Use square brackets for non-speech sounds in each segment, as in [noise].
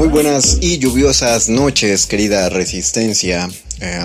Muy buenas y lluviosas noches, querida Resistencia. Eh,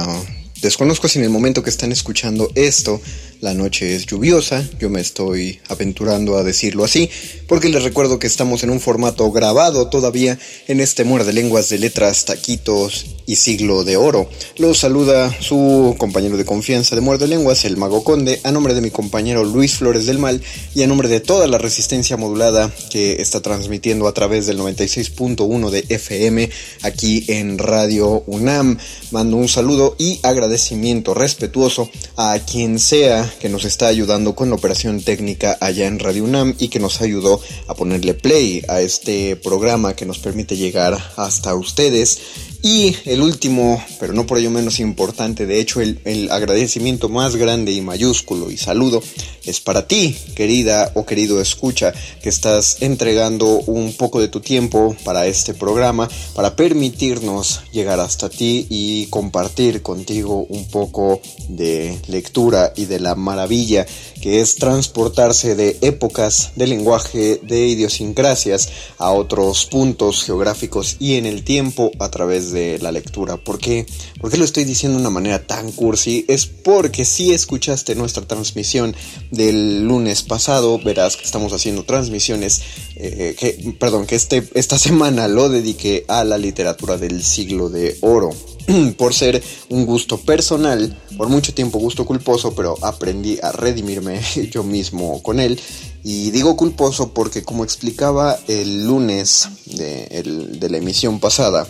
desconozco si en el momento que están escuchando esto la noche es lluviosa, yo me estoy aventurando a decirlo así, porque les recuerdo que estamos en un formato grabado todavía en este muerde lenguas de letras, taquitos y siglo de oro. Los saluda su compañero de confianza de muerde lenguas, el Mago Conde, a nombre de mi compañero Luis Flores del Mal y a nombre de toda la resistencia modulada que está transmitiendo a través del 96.1 de FM aquí en Radio UNAM. Mando un saludo y agradecimiento respetuoso a quien sea que nos está ayudando con la operación técnica allá en Radio UNAM y que nos ayudó a ponerle play a este programa que nos permite llegar hasta ustedes y el último, pero no por ello menos importante, de hecho el, agradecimiento más grande y mayúsculo y saludo es para ti, querida o querido escucha, que estás entregando un poco de tu tiempo para este programa, para permitirnos llegar hasta ti y compartir contigo un poco de lectura y de la maravilla que es transportarse de épocas, de lenguaje, de idiosincrasias a otros puntos geográficos y en el tiempo a través de la lectura. ¿Por qué? ¿Por qué lo estoy diciendo de una manera tan cursi? Es porque si escuchaste nuestra transmisión del lunes pasado, verás que estamos haciendo transmisiones, eh, que, perdón, que este, esta semana lo dediqué a la literatura del siglo de oro. [clears throat] por ser un gusto personal, por mucho tiempo gusto culposo, pero aprendí a redimirme [laughs] yo mismo con él. Y digo culposo porque como explicaba el lunes de, de la emisión pasada,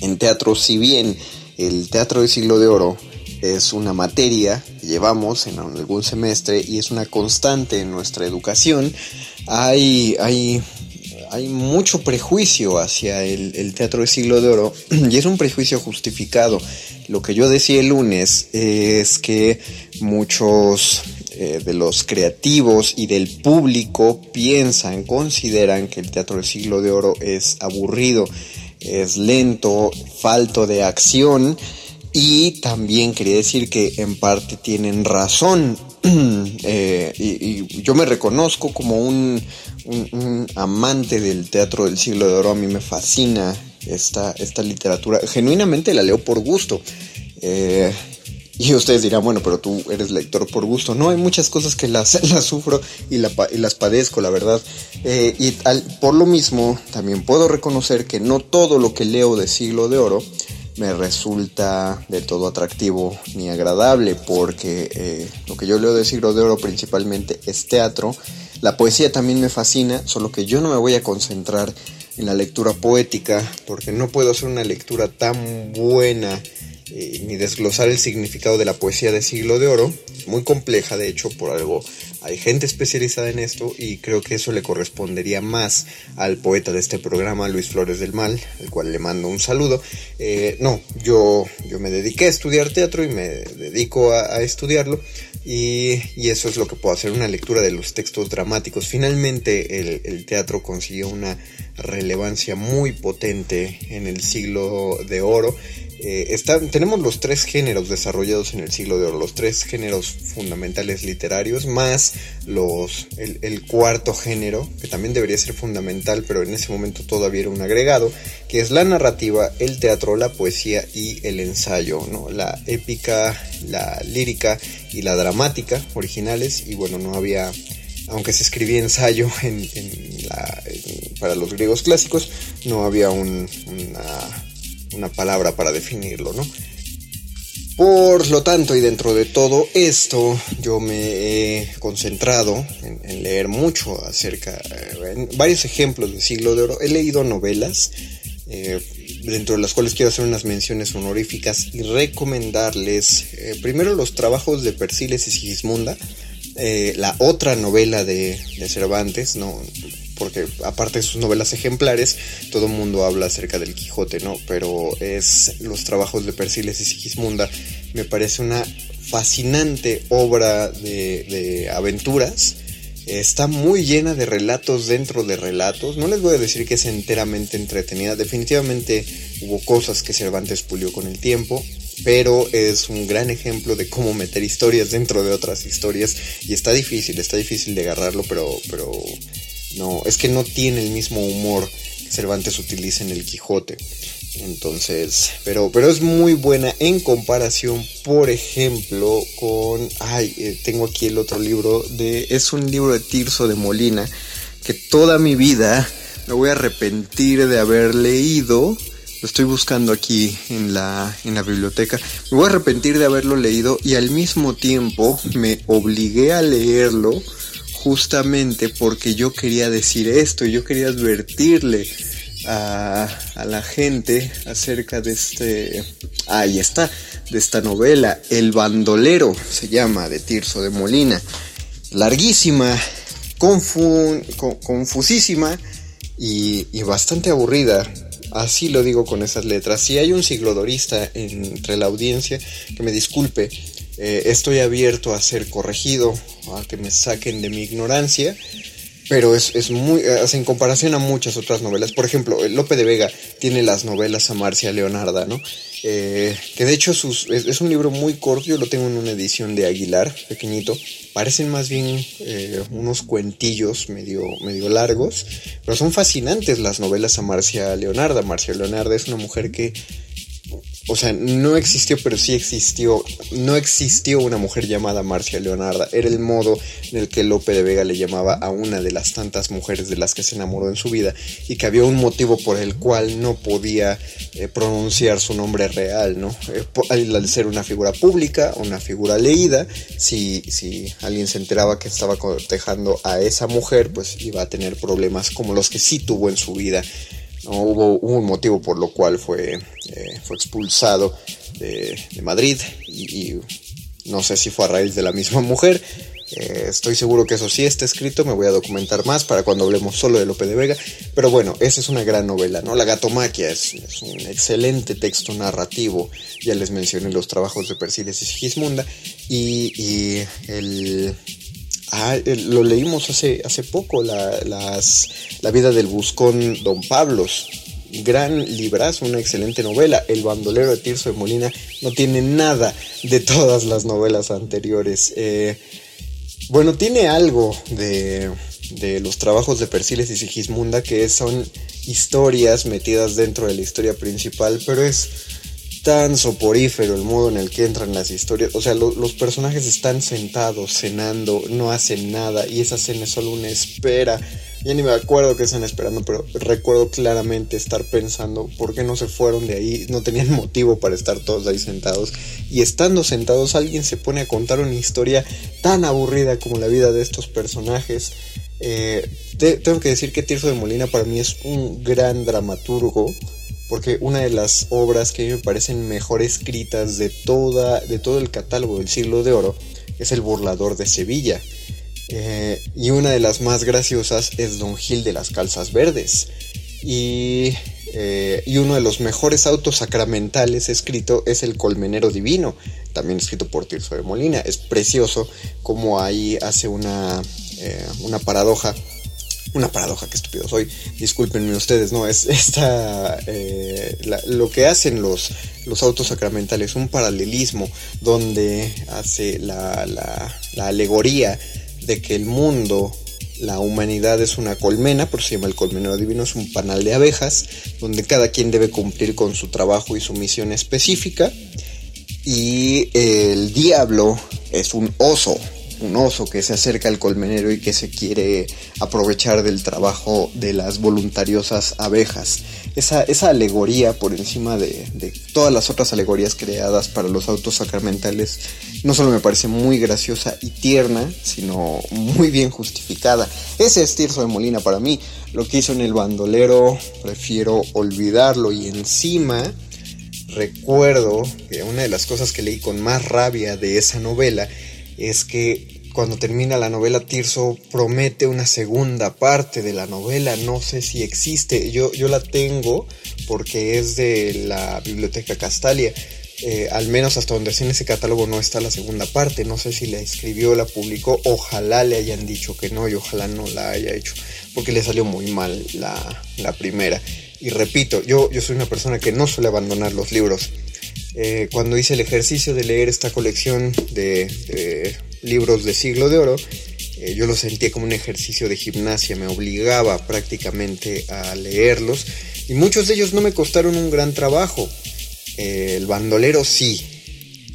en teatro, si bien el teatro del siglo de oro es una materia que llevamos en algún semestre y es una constante en nuestra educación, hay, hay hay mucho prejuicio hacia el, teatro del siglo de oro [clears throat] y es un prejuicio justificado. Lo que yo decía el lunes es que muchos eh, de los creativos y del público piensan, consideran que el teatro del siglo de oro es aburrido, es lento, falto de acción. Y también quería decir que en parte tienen razón. [clears throat] Eh, y, yo me reconozco como un, amante del teatro del siglo de oro, a mí me fascina esta, esta literatura. Genuinamente la leo por gusto. Eh, y ustedes dirán, bueno, pero tú eres lector por gusto. No, hay muchas cosas que las, [laughs] las sufro y, las padezco, la verdad. Eh, y por lo mismo, también puedo reconocer que no todo lo que leo de siglo de oro me resulta de todo atractivo ni agradable, porque eh, lo que yo leo de siglo de oro principalmente es teatro. La poesía también me fascina, solo que yo no me voy a concentrar en la lectura poética porque no puedo hacer una lectura tan buena eh, ni desglosar el significado de la poesía de siglo de oro. muy compleja, de hecho, por algo hay gente especializada en esto y creo que eso le correspondería más al poeta de este programa, Luis Flores del Mal, al cual le mando un saludo. Eh, no, yo, yo me dediqué a estudiar teatro y me dedico a estudiarlo y, eso es lo que puedo hacer, una lectura de los textos dramáticos. Finalmente el, teatro consiguió una relevancia muy potente en el siglo de oro eh, tenemos los tres géneros desarrollados en el siglo de oro, los tres géneros fundamentales literarios, más los, el, cuarto género, que también debería ser fundamental, pero en ese momento todavía era un agregado, que es la narrativa, el teatro, la poesía y el ensayo, ¿no? la épica, la lírica y la dramática originales, y bueno, no había aunque se escribía ensayo en, para los griegos clásicos, no había un, una una palabra para definirlo, ¿no? Por lo tanto, y dentro de todo esto, yo me he concentrado en, leer mucho acerca, en varios ejemplos del siglo de oro. He leído novelas, eh, dentro de las cuales quiero hacer unas menciones honoríficas y recomendarles eh, primero los trabajos de Persiles y Sigismunda, eh, la otra novela de, de Cervantes, no, porque aparte de sus novelas ejemplares, todo el mundo habla acerca del Quijote, ¿no? Pero es los trabajos de Persiles y Sigismunda, me parece una fascinante obra de, aventuras. Está muy llena de relatos dentro de relatos. No les voy a decir que es enteramente entretenida. Definitivamente hubo cosas que Cervantes pulió con el tiempo pero es un gran ejemplo de cómo meter historias dentro de otras historias y está difícil, está difícil de agarrarlo, pero, pero no, es que no tiene el mismo humor que Cervantes utiliza en el Quijote. Entonces, pero, pero es muy buena en comparación, por ejemplo, con. Ay, eh, tengo aquí el otro libro de. Es un libro de Tirso de Molina. Que toda mi vida me voy a arrepentir de haber leído. Lo estoy buscando aquí en la, en la biblioteca. Me voy a arrepentir de haberlo leído y al mismo tiempo me obligué a leerlo justamente porque yo quería decir esto, yo quería advertirle a, la gente acerca de este, ahí está, de esta novela, El bandolero se llama, de Tirso de Molina, larguísima, confusísima y, y bastante aburrida. Así lo digo con esas letras. Si hay un siglodorista entre la audiencia, que me disculpe, eh, estoy abierto a ser corregido, a que me saquen de mi ignorancia, pero es, es muy, eh, en comparación a muchas otras novelas, por ejemplo, Lope de Vega tiene las novelas a Marcia Leonarda, ¿no? Eh, que de hecho sus, es, un libro muy corto, yo lo tengo en una edición de Aguilar, pequeñito, parecen más bien unos cuentillos medio, medio largos, pero son fascinantes las novelas a Marcia Leonarda. Marcia Leonarda es una mujer que o sea, no existió, pero sí existió. No existió una mujer llamada Marcia Leonarda. Era el modo en el que Lope de Vega le llamaba a una de las tantas mujeres de las que se enamoró en su vida y que había un motivo por el cual no podía eh, pronunciar su nombre real, ¿no? Eh, al ser una figura pública, una figura leída, si, si alguien se enteraba que estaba cortejando a esa mujer, pues iba a tener problemas como los que sí tuvo en su vida. No hubo, un motivo por lo cual fue, eh, fue expulsado de, Madrid y, no sé si fue a raíz de la misma mujer. Eh, estoy seguro que eso sí está escrito, me voy a documentar más para cuando hablemos solo de Lope de Vega. Pero bueno, esa es una gran novela, ¿no? La Gatomaquia es, es un excelente texto narrativo. Ya les mencioné los trabajos de Persiles y Sigismunda. Y, y el, Ah, lo leímos hace, hace poco, la, la vida del buscón Don Pablos. Gran librazo, una excelente novela. El bandolero de Tirso de Molina no tiene nada de todas las novelas anteriores. Eh, bueno, tiene algo de, de los trabajos de Persiles y Sigismunda que son historias metidas dentro de la historia principal, pero es tan soporífero el modo en el que entran las historias. O sea, los personajes están sentados, cenando, no hacen nada y esa cena es solo una espera. Ya ni me acuerdo que están esperando, pero recuerdo claramente estar pensando por qué no se fueron de ahí, no tenían [laughs] motivo para estar todos ahí sentados. Y estando sentados alguien se pone a contar una historia tan aburrida como la vida de estos personajes. Eh, tengo que decir que Tirso de Molina para mí es un gran dramaturgo porque una de las obras que me parecen mejor escritas de, toda, de todo el catálogo del siglo de oro es El burlador de Sevilla. Eh, y una de las más graciosas es Don Gil de las Calzas Verdes. Y, eh, y uno de los mejores autos sacramentales escrito es El Colmenero Divino, también escrito por Tirso de Molina. Es precioso como ahí hace una, eh, una paradoja una paradoja, que estúpido soy. Discúlpenme ustedes, no, es [laughs] esta. Eh, lo que hacen los, los autos sacramentales, un paralelismo donde hace la, la, alegoría de que el mundo, la humanidad es una colmena, por se llama el colmenero divino, es un panal de abejas, donde cada quien debe cumplir con su trabajo y su misión específica. Y el diablo es un oso, un oso que se acerca al colmenero y que se quiere aprovechar del trabajo de las voluntariosas abejas. Esa, esa alegoría por encima de, todas las otras alegorías creadas para los autos sacramentales no solo me parece muy graciosa y tierna, sino muy bien justificada. Ese es Tirso de Molina para mí. Lo que hizo en el bandolero prefiero olvidarlo y encima recuerdo que una de las cosas que leí con más rabia de esa novela es que cuando termina la novela Tirso promete una segunda parte de la novela, no sé si existe, yo, yo la tengo porque es de la biblioteca Castalia, eh, al menos hasta donde en ese catálogo no está la segunda parte, no sé si la escribió, la publicó, ojalá le hayan dicho que no y ojalá no la haya hecho, porque le salió muy mal la, la primera. Y repito, yo, yo soy una persona que no suele abandonar los libros. Eh, cuando hice el ejercicio de leer esta colección de, libros de siglo de oro, eh, yo lo sentía como un ejercicio de gimnasia, me obligaba prácticamente a leerlos y muchos de ellos no me costaron un gran trabajo. Eh, el bandolero sí,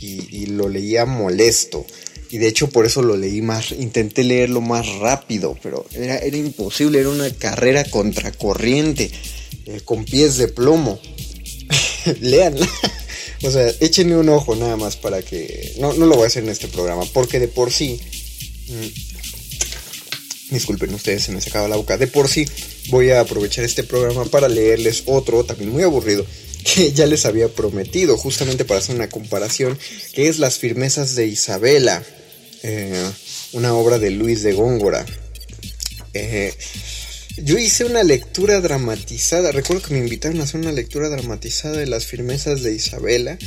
y, lo leía molesto. Y de hecho por eso lo leí más, intenté leerlo más rápido, pero era, era imposible, era una carrera contracorriente, con pies de plomo. [laughs] Leanla. O sea, échenle un ojo nada más para que... No, no lo voy a hacer en este programa, porque de por sí... Mm, disculpen ustedes, se me sacaba la boca. De por sí voy a aprovechar este programa para leerles otro, también muy aburrido, [laughs] que ya les había prometido, justamente para hacer una comparación, que es Las firmezas de Isabela, eh, una obra de Luis de Góngora. Eh, yo hice una lectura dramatizada, recuerdo que me invitaron a hacer una lectura dramatizada de las firmezas de Isabela,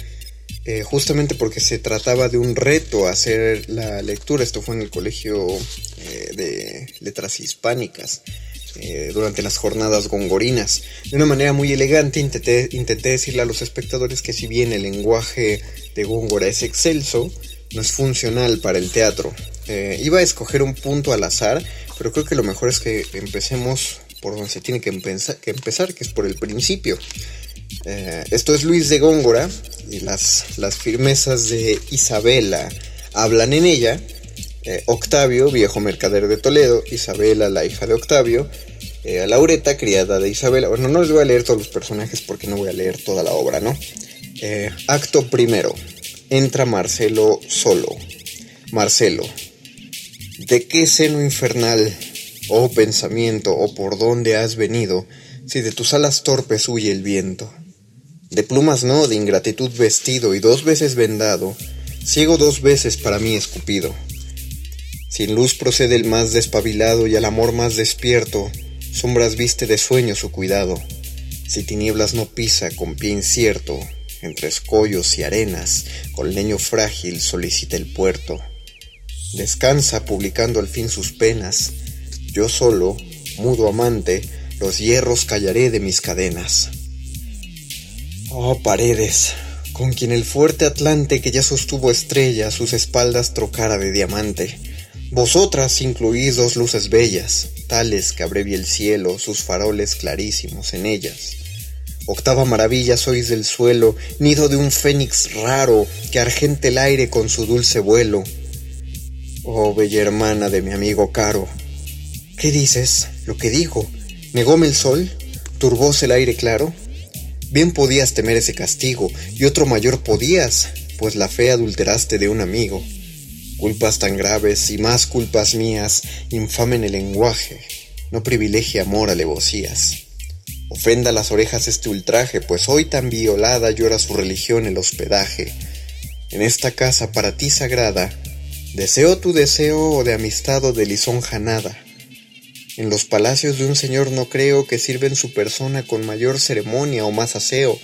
eh, justamente porque se trataba de un reto hacer la lectura, esto fue en el Colegio eh, de Letras Hispánicas. Eh, durante las jornadas gongorinas. De una manera muy elegante intenté, intenté decirle a los espectadores que si bien el lenguaje de Góngora es excelso, no es funcional para el teatro. Iba a escoger un punto al azar, pero creo que lo mejor es que empecemos por donde se tiene que, empezar, que, empezar, que es por el principio. Eh, esto es Luis de Góngora y las, las firmezas de Isabela hablan en ella. Eh, Octavio, viejo mercader de Toledo, Isabela, la hija de Octavio, eh, Laureta, criada de Isabela. Bueno, no les voy a leer todos los personajes porque no voy a leer toda la obra, ¿no? acto primero. Entra Marcelo solo. Marcelo, ¿De qué seno infernal, oh pensamiento, o oh por dónde has venido, si de tus alas torpes huye el viento? De plumas no, de ingratitud vestido y dos veces vendado, ciego dos veces para mí escupido. Sin luz procede el más despabilado y al amor más despierto, sombras viste de sueño su cuidado. Si tinieblas no pisa con pie incierto, entre escollos y arenas, con leño frágil solicita el puerto. Descansa publicando al fin sus penas. Yo solo, mudo amante, los hierros callaré de mis cadenas. Oh paredes, con quien el fuerte Atlante que ya sostuvo estrella sus espaldas trocara de diamante. Vosotras incluís dos luces bellas, tales que abrevia el cielo sus faroles clarísimos en ellas. Octava maravilla sois del suelo, nido de un fénix raro que argente el aire con su dulce vuelo, Oh, bella hermana de mi amigo caro. ¿Qué dices? Lo que digo. ¿Negóme el sol? ¿Turbóse el aire claro? Bien podías temer ese castigo, y otro mayor podías, pues la fe adulteraste de un amigo. Culpas tan graves y más culpas mías infamen el lenguaje, no privilegie amor alevosías. Ofenda las orejas este ultraje, pues hoy tan violada llora su religión el hospedaje. En esta casa para ti sagrada, Deseo tu deseo de amistad o de lisonja nada. En los palacios de un señor no creo que sirven su persona con mayor ceremonia o más aseo.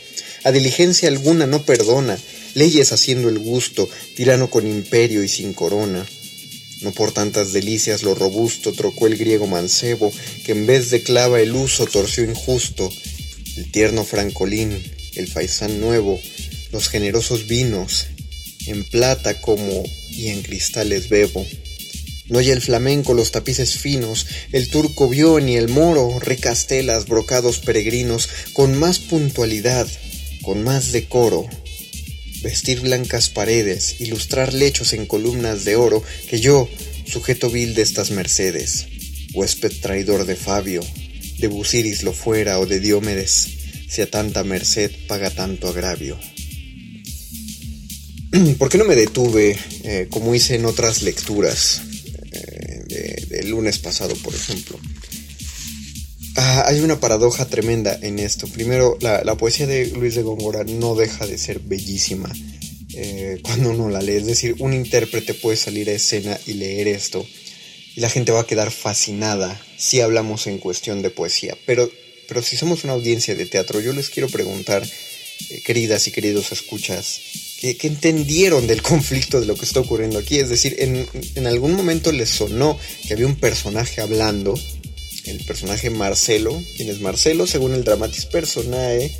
A diligencia alguna no perdona, leyes haciendo el gusto, tirano con imperio y sin corona. No por tantas delicias lo robusto trocó el griego mancebo, que en vez de clava el uso torció injusto. El tierno francolín, el faisán nuevo, los generosos vinos, en plata como y en cristales bebo. No hay el flamenco los tapices finos, el turco vio ni el moro, recastelas, brocados peregrinos, con más puntualidad, con más decoro. Vestir blancas paredes, ilustrar lechos en columnas de oro, que yo, sujeto vil de estas mercedes, huésped traidor de Fabio, de Busiris lo fuera o de Diomedes, si a tanta merced paga tanto agravio. [clears throat] ¿Por qué no me detuve, eh, como hice en otras lecturas, del lunes pasado, por ejemplo. Ah, hay una paradoja tremenda en esto. Primero, la, poesía de Luis de Góngora no deja de ser bellísima eh, cuando uno la lee. Es decir, un intérprete puede salir a escena y leer esto y la gente va a quedar fascinada si hablamos en cuestión de poesía. Pero, pero si somos una audiencia de teatro, yo les quiero preguntar, eh, queridas y queridos escuchas, ¿qué, entendieron del [laughs] conflicto de lo que está ocurriendo aquí? Es decir, en, en algún momento les sonó que había un personaje hablando, el personaje Marcelo. ¿Quién es Marcelo? Según el Dramatis Personae,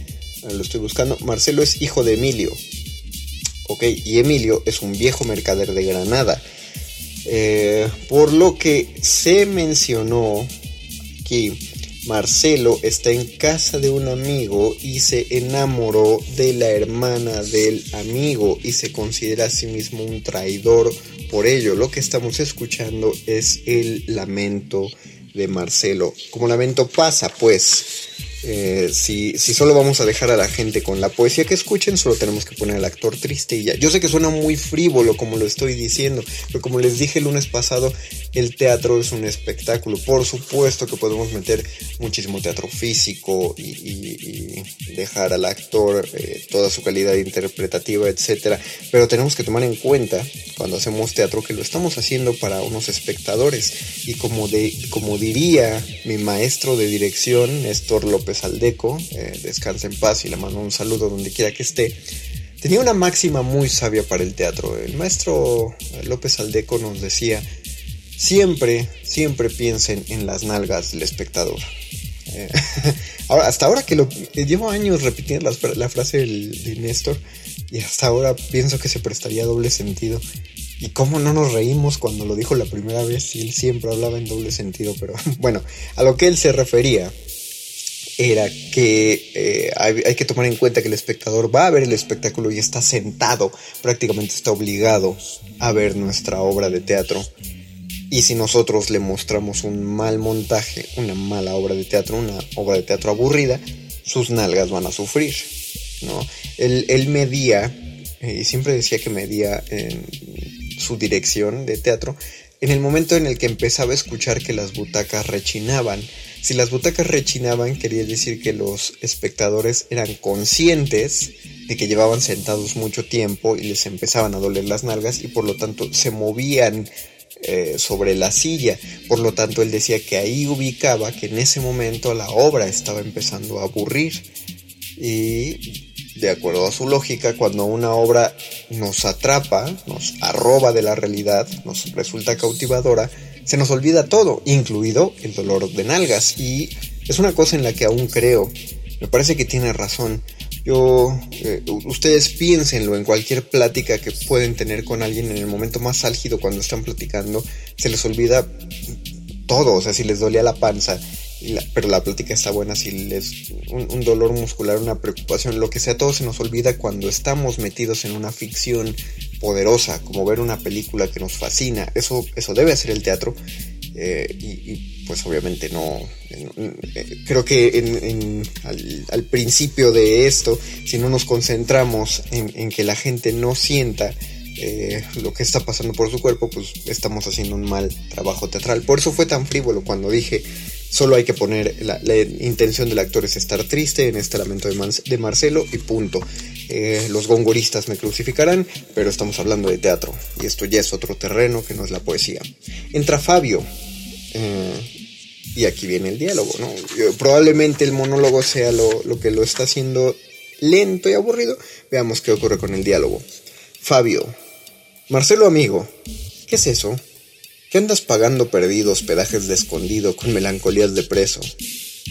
lo estoy buscando, Marcelo es hijo de Emilio. Ok, y Emilio es un viejo mercader de Granada. Eh, por lo que se mencionó aquí Marcelo está en casa de un amigo y se enamoró de la hermana del amigo y se considera a sí mismo un traidor por ello. Lo que estamos escuchando es el lamento de Marcelo. Como lamento pasa, pues, eh, si, si, solo vamos a dejar a la gente con la poesía que escuchen, solo tenemos que poner al actor triste y ya. Yo sé que suena muy frívolo como lo estoy diciendo, pero como les dije el lunes pasado, el teatro es un espectáculo. Por supuesto que podemos meter muchísimo teatro físico y, dejar al actor eh, toda su calidad interpretativa, etc. Pero tenemos que tomar en cuenta cuando hacemos teatro que lo estamos haciendo para unos espectadores. Y como, de, como diría mi maestro de dirección, Néstor López Aldeco, eh, descansa en paz y le mando un saludo donde quiera que esté. Tenía una máxima muy sabia para el teatro. El maestro López Aldeco nos decía, siempre, siempre piensen en las nalgas del espectador. Eh, [laughs] ahora, hasta ahora que lo llevo años repitiendo la, frase de Néstor y hasta ahora pienso que se prestaría doble sentido. Y cómo no nos reímos cuando lo dijo la primera vez y él siempre hablaba en doble sentido, pero [laughs] bueno, a lo que él se refería era que eh, hay, hay, que tomar en cuenta que el espectador va a ver el espectáculo y está sentado, prácticamente está obligado a ver nuestra obra de teatro y si nosotros le mostramos un mal montaje, una mala obra de teatro, una obra de teatro aburrida, sus nalgas van a sufrir. ¿no? Él, medía, eh, y siempre decía que medía en su dirección de teatro, en el momento en el que empezaba a escuchar que las butacas rechinaban. Si las butacas rechinaban, quería decir que los espectadores eran conscientes de que llevaban sentados mucho tiempo y les empezaban a doler las nalgas y por lo tanto se movían eh, sobre la silla. Por lo tanto, él decía que ahí ubicaba que en ese momento la obra estaba empezando a aburrir. Y de acuerdo a su lógica, cuando una obra nos atrapa, nos arroba de la realidad, nos resulta cautivadora, se nos olvida todo, incluido el dolor de nalgas. Y es una cosa en la que aún creo. Me parece que tiene razón. Yo, eh, ustedes piénsenlo en cualquier plática que pueden tener con alguien en el momento más álgido cuando están platicando, se les olvida todo, o sea, si les dolía la panza, pero la plática está buena, si les un, dolor muscular, una preocupación, lo que sea, todo se nos olvida cuando estamos metidos en una ficción poderosa, como ver una película que nos fascina, eso, eso debe hacer el teatro, eh, y, pues obviamente no, eh, creo que al, principio de esto, si no nos concentramos en, que la gente no sienta eh, lo que está pasando por su cuerpo, pues estamos haciendo un mal trabajo teatral. Por eso fue tan frívolo cuando dije, solo hay que poner la, intención del actor es estar triste en este lamento de, Marcelo y punto. los gongoristas me crucificarán, pero estamos hablando de teatro y esto ya es otro terreno que no es la poesía. Entra Fabio, eh, y aquí viene el diálogo, ¿no? Probablemente el monólogo sea lo, que lo está haciendo lento y aburrido. Veamos qué ocurre con el diálogo. Fabio, Marcelo amigo, ¿qué es eso? ¿Qué andas pagando perdido hospedajes de escondido con melancolías de preso?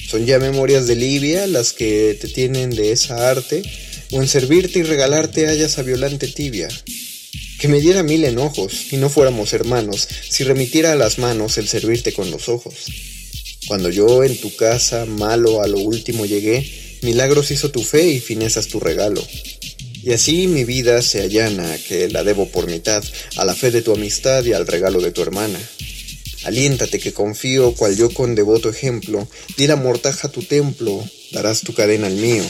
¿Son ya memorias de Libia las que te tienen de esa arte? ¿O en servirte y regalarte hallas a violante tibia? Que me diera mil enojos y no fuéramos hermanos si remitiera a las manos el servirte con los ojos. Cuando yo en tu casa malo a lo último llegué, milagros hizo tu fe y finezas tu regalo. Y así mi vida se allana, que la debo por mitad, a la fe de tu amistad y al regalo de tu hermana. Aliéntate que confío, cual yo con devoto ejemplo, di la mortaja a tu templo, darás tu cadena al mío.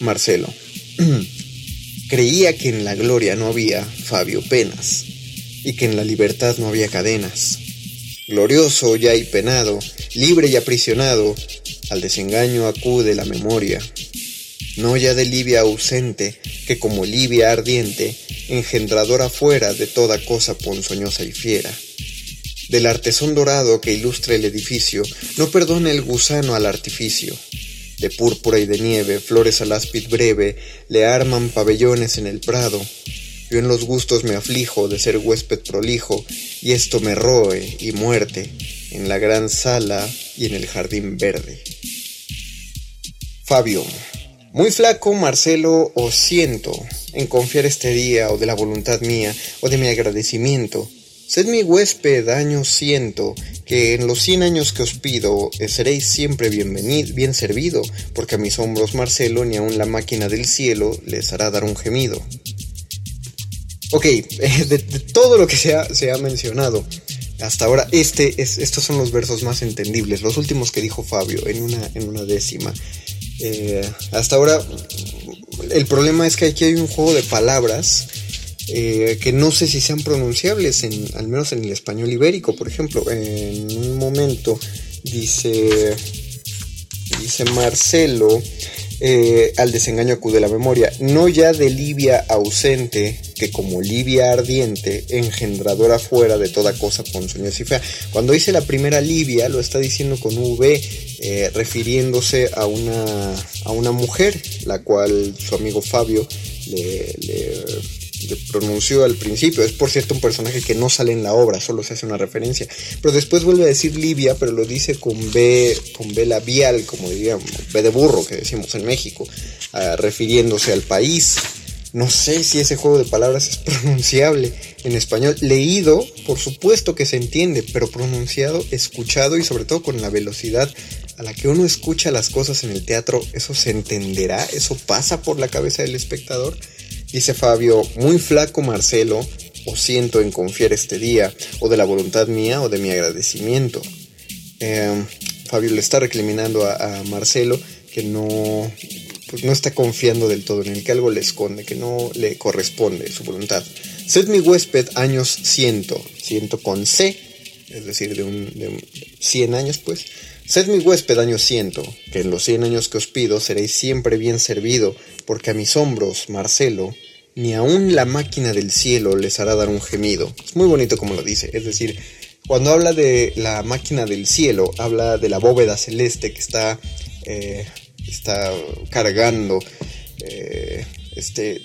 Marcelo. [clears throat] Creía que en la gloria no había, Fabio, penas, y que en la libertad no había cadenas. Glorioso ya y penado, libre y aprisionado, al desengaño acude la memoria, no ya de Libia ausente, que como Libia ardiente, engendradora fuera de toda cosa ponzoñosa y fiera. Del artesón dorado que ilustra el edificio, no perdone el gusano al artificio. De púrpura y de nieve, flores al áspid breve, le arman pabellones en el prado. Yo en los gustos me aflijo de ser huésped prolijo, y esto me roe y muerte en la gran sala y en el jardín verde. Fabio, muy flaco, Marcelo, os siento en confiar este día o de la voluntad mía o de mi agradecimiento. Sed mi huésped, año siento, que en los cien años que os pido eh, seréis siempre bienvenido, bien servido, porque a mis hombros, Marcelo, ni aun la máquina del cielo les hará dar un gemido. Ok, [laughs] de, todo lo que se ha, se ha, mencionado hasta ahora, este es, estos son los versos más entendibles, los últimos que dijo Fabio en una, en una décima. Eh, hasta ahora, el problema es que aquí hay un juego de palabras eh, que no sé si sean pronunciables, en, al menos en el español ibérico, por ejemplo. En un momento dice, dice Marcelo, eh, al desengaño acude la memoria, no ya de Libia ausente, que como Libia ardiente, engendradora fuera de toda cosa ponzoñosa y fea. Cuando dice la primera Libia, lo está diciendo con V, eh, refiriéndose a una, a una mujer, la cual su amigo Fabio le, pronunció al principio. Es por cierto un personaje que no sale en la obra, solo se hace una referencia. Pero después vuelve a decir Libia, pero lo dice con B, con B labial, como diríamos, B de burro que decimos en México, ah, refiriéndose al país. No sé si ese juego de palabras es [laughs] pronunciable en español. Leído, por supuesto que se entiende, pero pronunciado, escuchado y sobre todo con la velocidad a la que uno escucha las cosas en el teatro, ¿eso se entenderá? ¿Eso pasa por la cabeza del espectador? Dice Fabio, muy flaco Marcelo, o siento en confiar este día, o de la voluntad mía o de mi agradecimiento. Em, Fabio le está recriminando a, Marcelo que no, pues no está confiando del todo en él, que algo le esconde, que no le corresponde su voluntad. Sed mi huésped años ciento, ciento con C, es decir, de, un, de 100 años pues, Sed mi huésped año ciento, que en los cien años que os pido seréis siempre bien servido, porque a mis hombros, Marcelo, ni aun la máquina del cielo les hará dar un gemido. Es muy bonito como lo dice, es decir, cuando habla de la máquina del cielo, habla de la bóveda celeste que está, eh, está cargando eh, este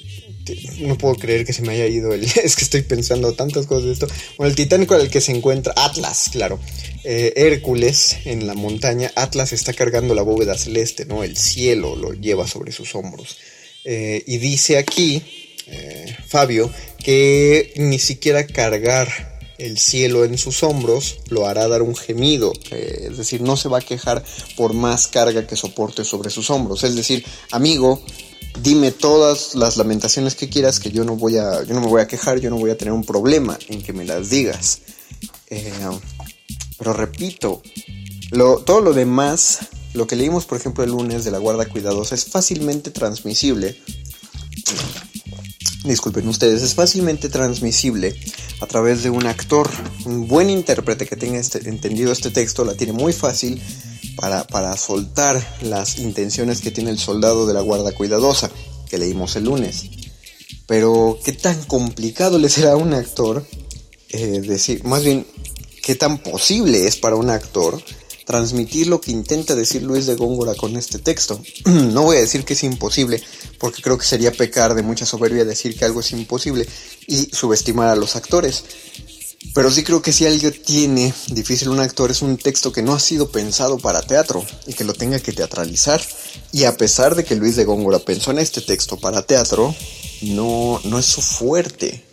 no puedo creer que se me haya ido el. [laughs] Es que estoy pensando tantas cosas de esto. Bueno, el Titánico el que se encuentra. Atlas, claro. Eh, Hércules en la montaña. Atlas está cargando la bóveda celeste, ¿no? El cielo lo lleva sobre sus hombros. Eh, y dice aquí, eh, Fabio, que ni siquiera cargar el cielo en sus hombros lo hará dar un gemido, es decir, no se va a quejar por más carga que soporte sobre sus hombros. Es decir, amigo, dime todas las lamentaciones que quieras que yo no voy a yo no me voy a quejar yo no voy a tener un problema en que me las digas eh, pero repito todo lo demás lo que leímos por ejemplo el lunes de la guarda cuidadosa es fácilmente transmisible disculpen ustedes es fácilmente transmisible a través de un actor un buen intérprete que tenga este, entendido este texto la tiene muy fácil para, soltar las intenciones que tiene el soldado de la guarda cuidadosa, que leímos el lunes. Pero, ¿qué tan complicado le será a un actor eh, decir, más bien, qué tan posible es para un actor transmitir lo que intenta decir Luis de Góngora con este texto? [clears throat] no voy a decir que es imposible, porque creo que sería pecar de mucha soberbia decir que algo es imposible y subestimar a los actores. Pero sí creo que si algo tiene difícil un actor es un texto que no ha sido pensado para teatro y que lo tenga que teatralizar. Y a pesar de que Luis de Góngora pensó en este texto para teatro, no, no es su fuerte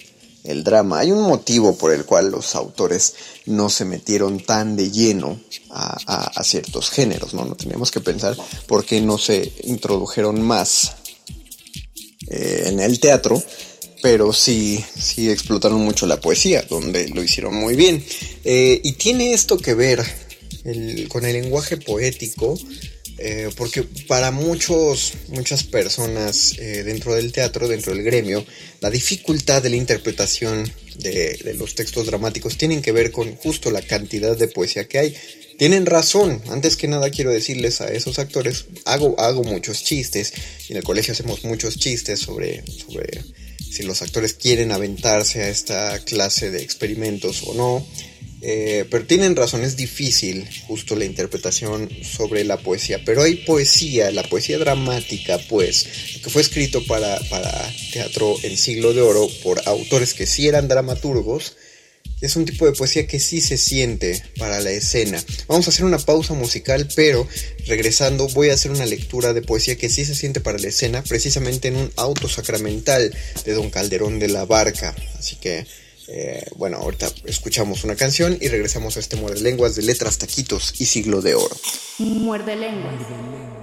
el drama. Hay un motivo por el cual los autores no se metieron tan de lleno a, ciertos géneros, ¿no? No tenemos que pensar por qué no se introdujeron más eh, en el teatro pero sí, sí explotaron mucho la poesía, donde lo hicieron muy bien. Eh, y tiene esto que ver con el lenguaje poético, eh, porque para muchos, muchas personas eh, dentro del teatro, dentro del gremio, la dificultad de la interpretación de, de, los textos dramáticos tienen que ver con justo la cantidad de poesía que hay. Tienen razón, antes que nada quiero decirles a esos actores, hago, hago muchos chistes, y en el colegio hacemos muchos chistes sobre, sobre si los actores quieren aventarse a esta clase de experimentos o no. Eh, pero tienen razón, es difícil justo la interpretación sobre la poesía. Pero hay poesía, la poesía dramática, pues, que fue escrito para, para teatro en siglo de oro por autores que sí eran dramaturgos es un tipo de poesía que sí se siente para la escena. Vamos a hacer una pausa musical, pero regresando voy a hacer una lectura de poesía que sí se siente para la escena, precisamente en un auto sacramental de Don Calderón de la Barca. Así que, eh, bueno, ahorita escuchamos una canción y regresamos a este Muerde Lenguas de letras, taquitos y siglo de oro. Muerde Lenguas.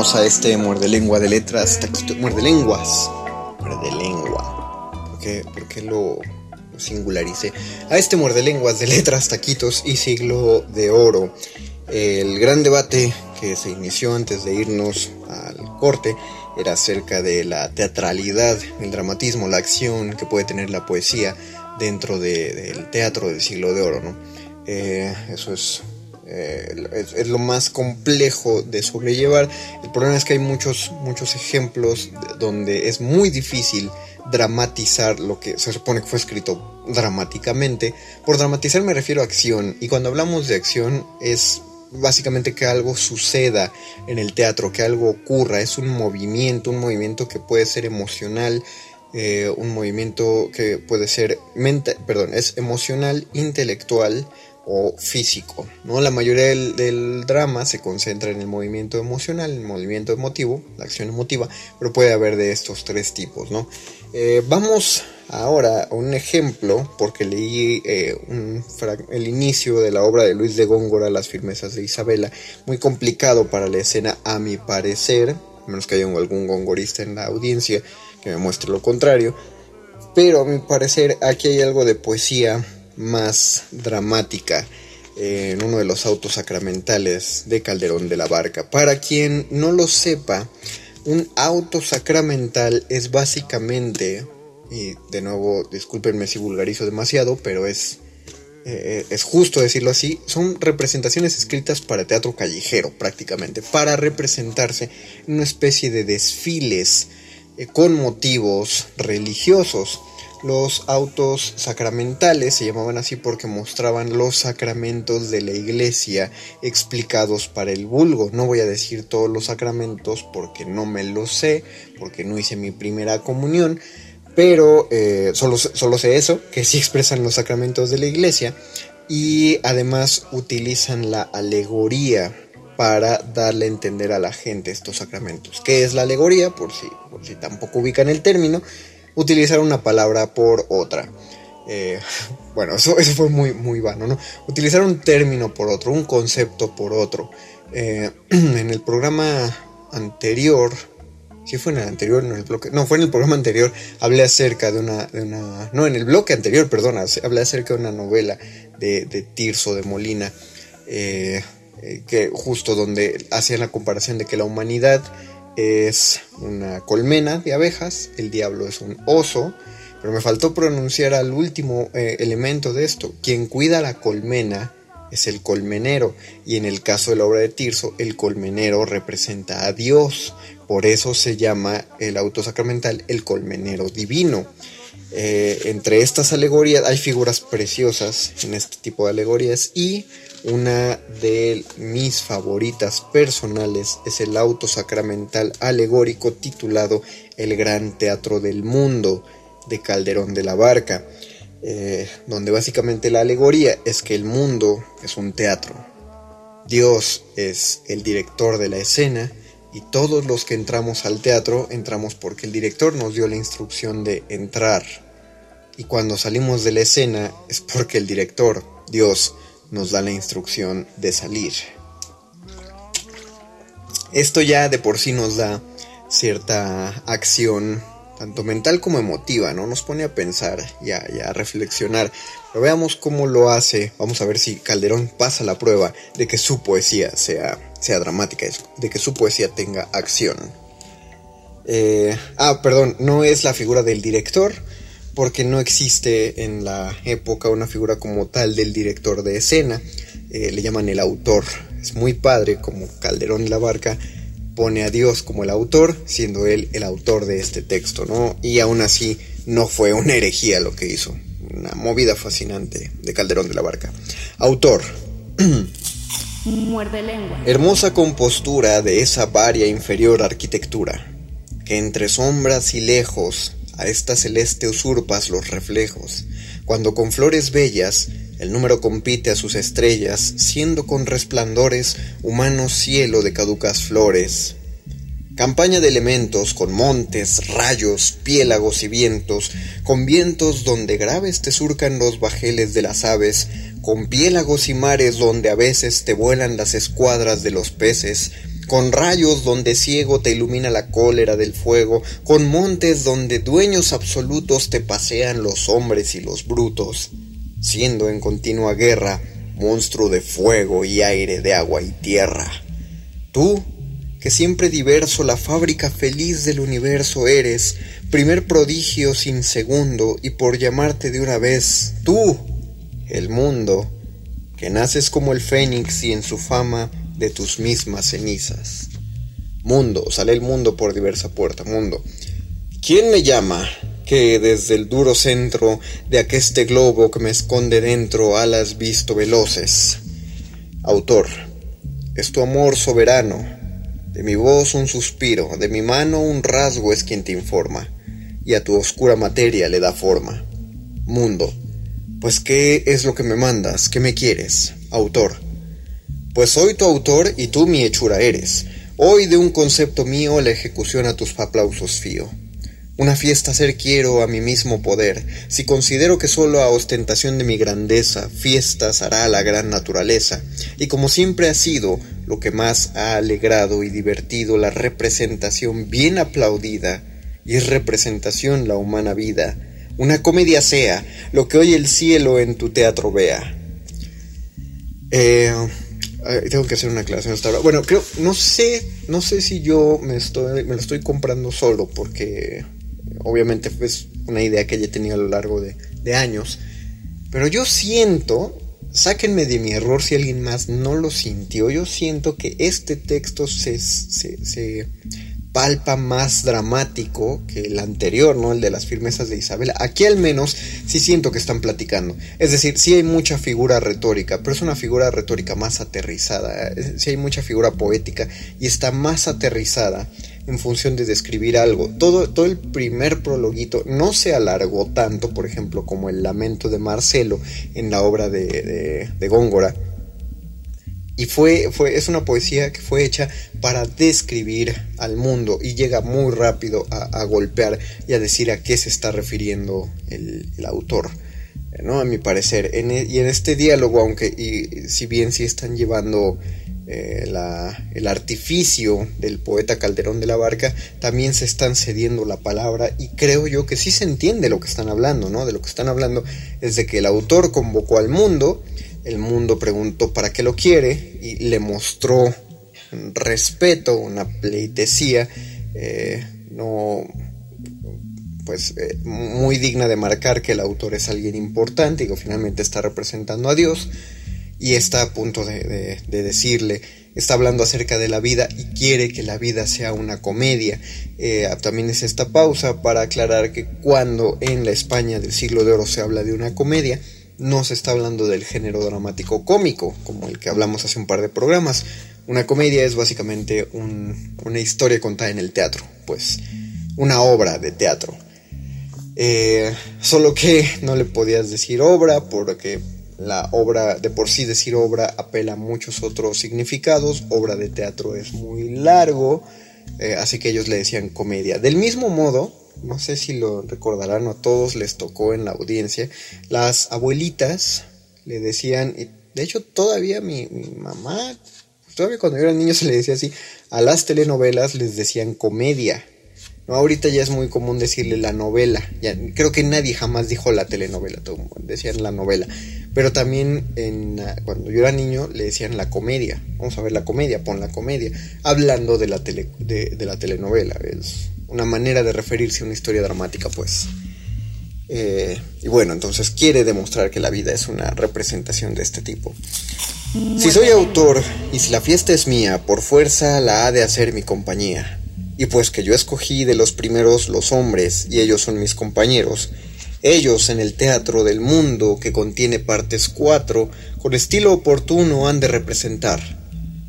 Volvemos a este muerde lengua de letras, taquito, muerde lenguas, muerde lengua. ¿Por qué, lo singularice? A este muerde lenguas de letras, taquitos y siglo de oro. El gran debate que se inició antes de irnos al corte era acerca de la teatralidad, el dramatismo, la acción que puede tener la poesía dentro del teatro del siglo de oro, ¿no? Eh, eso es eh, es, lo más complejo de sobrellevar. El problema es que hay muchos, muchos ejemplos donde es muy difícil dramatizar lo que se supone que fue escrito dramáticamente. Por dramatizar me refiero a acción y cuando hablamos de acción es básicamente que algo suceda en el teatro, que algo ocurra, es un movimiento, un movimiento que puede ser emocional, eh, un movimiento que puede ser, perdón, es emocional, intelectual, o físico. ¿no? La mayoría del, drama se concentra en el movimiento emocional, el movimiento emotivo, la acción emotiva, pero puede haber de estos tres tipos. ¿no? Eh, vamos ahora a un ejemplo, porque leí eh, el inicio de la obra de Luis de Góngora, Las firmezas de Isabela, muy complicado para la escena a mi parecer, a menos que haya algún gongorista en la audiencia que me muestre lo contrario, pero a mi parecer aquí hay algo de poesía más dramática en uno de los autos sacramentales de Calderón de la Barca. Para quien no lo sepa, un auto sacramental es básicamente, y de nuevo discúlpenme si vulgarizo demasiado, pero es, eh, es justo decirlo así, son representaciones escritas para teatro callejero prácticamente, para representarse en una especie de desfiles eh, con motivos religiosos. Los autos sacramentales se llamaban así porque mostraban los sacramentos de la iglesia explicados para el vulgo. No voy a decir todos los sacramentos porque no me los sé, porque no hice mi primera comunión, pero eh, solo, solo sé eso, que sí expresan los sacramentos de la iglesia y además utilizan la alegoría para darle a entender a la gente estos sacramentos. ¿Qué es la alegoría? Por si, por si tampoco ubican el término utilizar una palabra por otra. Eh, bueno, eso, eso, fue muy, muy vano, ¿no? Utilizar un término por otro, un concepto por otro. Eh, [clears throat] en el programa anterior, si fue en el anterior, no en el bloque, no, fue en el programa anterior, hablé acerca de una, de una no, en el bloque anterior, perdona, hablé acerca de una novela de, de Tirso de Molina, eh, que justo donde hacían la comparación de que la humanidad es una colmena de abejas, el diablo es un oso, pero me faltó pronunciar al último eh, elemento de esto, quien cuida la colmena es el colmenero, y en el caso de la obra de Tirso, el colmenero representa a Dios, por eso se llama el auto sacramental el colmenero divino. Eh, entre estas alegorías hay figuras preciosas en este tipo de alegorías y una de mis favoritas personales es el auto sacramental alegórico titulado El Gran Teatro del Mundo de Calderón de la Barca. Eh, donde básicamente la alegoría es que el mundo es un teatro. Dios es el director de la escena y todos los que entramos al teatro entramos porque el director nos dio la instrucción de entrar. Y cuando salimos de la escena es porque el director, Dios, nos da la instrucción de salir. Esto ya de por sí nos da cierta acción tanto mental como emotiva, ¿no? Nos pone a pensar y a, reflexionar. Pero veamos cómo lo hace. Vamos a ver si Calderón pasa la prueba de que su poesía sea, sea dramática, de que su poesía tenga acción. Eh, ah, perdón, no es la figura del director, porque no existe en la época una figura como tal del director de escena. Eh, le llaman el autor. Es muy padre como Calderón y la Barca pone a Dios como el autor, siendo él el autor de este texto, ¿no? Y aún así no fue una herejía lo que hizo, una movida fascinante de Calderón de la Barca. Autor. [clears throat] Muerde lengua. Hermosa compostura de esa varia inferior arquitectura, que entre sombras y lejos a esta celeste usurpas los reflejos, cuando con flores bellas el número compite a sus estrellas, siendo con resplandores humano cielo de caducas flores. Campaña de elementos con montes, rayos, piélagos y vientos, con vientos donde graves te surcan los bajeles de las aves, con piélagos y mares donde a veces te vuelan las escuadras de los peces, con rayos donde ciego te ilumina la cólera del fuego, con montes donde dueños absolutos te pasean los hombres y los brutos siendo en continua guerra, monstruo de fuego y aire, de agua y tierra. Tú, que siempre diverso la fábrica feliz del universo eres, primer prodigio sin segundo, y por llamarte de una vez, tú, el mundo, que naces como el fénix y en su fama de tus mismas cenizas. Mundo, sale el mundo por diversa puerta, mundo. ¿Quién me llama? que desde el duro centro de aqueste globo que me esconde dentro alas visto veloces. Autor, es tu amor soberano, de mi voz un suspiro, de mi mano un rasgo es quien te informa, y a tu oscura materia le da forma. Mundo, pues ¿qué es lo que me mandas? ¿Qué me quieres? Autor, pues soy tu autor y tú mi hechura eres. Hoy de un concepto mío la ejecución a tus aplausos fío. Una fiesta ser quiero a mi mismo poder, si considero que solo a ostentación de mi grandeza, fiestas hará la gran naturaleza, y como siempre ha sido lo que más ha alegrado y divertido la representación bien aplaudida, y es representación la humana vida, una comedia sea lo que hoy el cielo en tu teatro vea. Eh, tengo que hacer una aclaración hasta ahora. Bueno, creo, no sé, no sé si yo me estoy, me lo estoy comprando solo porque obviamente es una idea que he tenido a lo largo de, años, pero yo siento, sáquenme de mi error si alguien más no lo sintió, yo siento que este texto se, se, palpa más dramático que el anterior, ¿no? El de las firmezas de Isabela. Aquí al menos sí siento que están platicando. Es decir, sí hay mucha figura retórica, pero es una figura retórica más aterrizada. Sí hay mucha figura poética y está más aterrizada en función de describir algo. Todo, todo el primer prologuito no se alargó tanto, por ejemplo, como el lamento de Marcelo en la obra de, de, Góngora. Y fue, fue, es una poesía que fue hecha para describir al mundo y llega muy rápido a, golpear y a decir a qué se está refiriendo el, autor. ¿no? A mi parecer. E, y en este diálogo, aunque y, si bien sí están llevando eh, el artificio del poeta Calderón de la Barca, también se están cediendo la palabra y creo yo que sí se entiende lo que están hablando, ¿no? De lo que están hablando es de que el autor convocó al mundo, el mundo preguntó para qué lo quiere y le mostró respeto, una pleitesía, eh, no pues eh, muy digna de marcar que el autor es alguien importante y que finalmente está representando a Dios y está a punto de, decirle, está hablando acerca de la vida y quiere que la vida sea una comedia. Eh, también es esta pausa para aclarar que cuando en la España del siglo de oro se habla de una comedia, no se está hablando del género dramático cómico, como el que hablamos hace un par de programas. Una comedia es básicamente una historia contada en el teatro, pues una obra de teatro. Eh, solo que no le podías decir obra porque la obra, de por sí decir obra, apela a muchos otros significados. Obra de teatro es muy largo, eh, así que ellos le decían comedia. Del mismo modo, no sé si lo recordarán o a todos les tocó en la audiencia, las abuelitas le decían, de hecho todavía mi, mamá, todavía cuando yo era niño se le decía así, a las telenovelas les decían comedia. No, ahorita ya es muy común decirle la novela. Ya, creo que nadie jamás dijo la telenovela, decían la novela. Pero también en, cuando yo era niño le decían la comedia. Vamos a ver la comedia, pon la comedia. Hablando de la, de, la telenovela. Una manera de referirse a una historia dramática, pues. Eh, y bueno, entonces quiere demostrar que la vida es una representación de este tipo. Si soy autor y si la fiesta es mía, por fuerza la ha de hacer mi compañía. Y pues que yo escogí de los primeros los hombres, y ellos son mis compañeros, ellos en el teatro del mundo, que contiene partes cuatro, con estilo oportuno han de representar.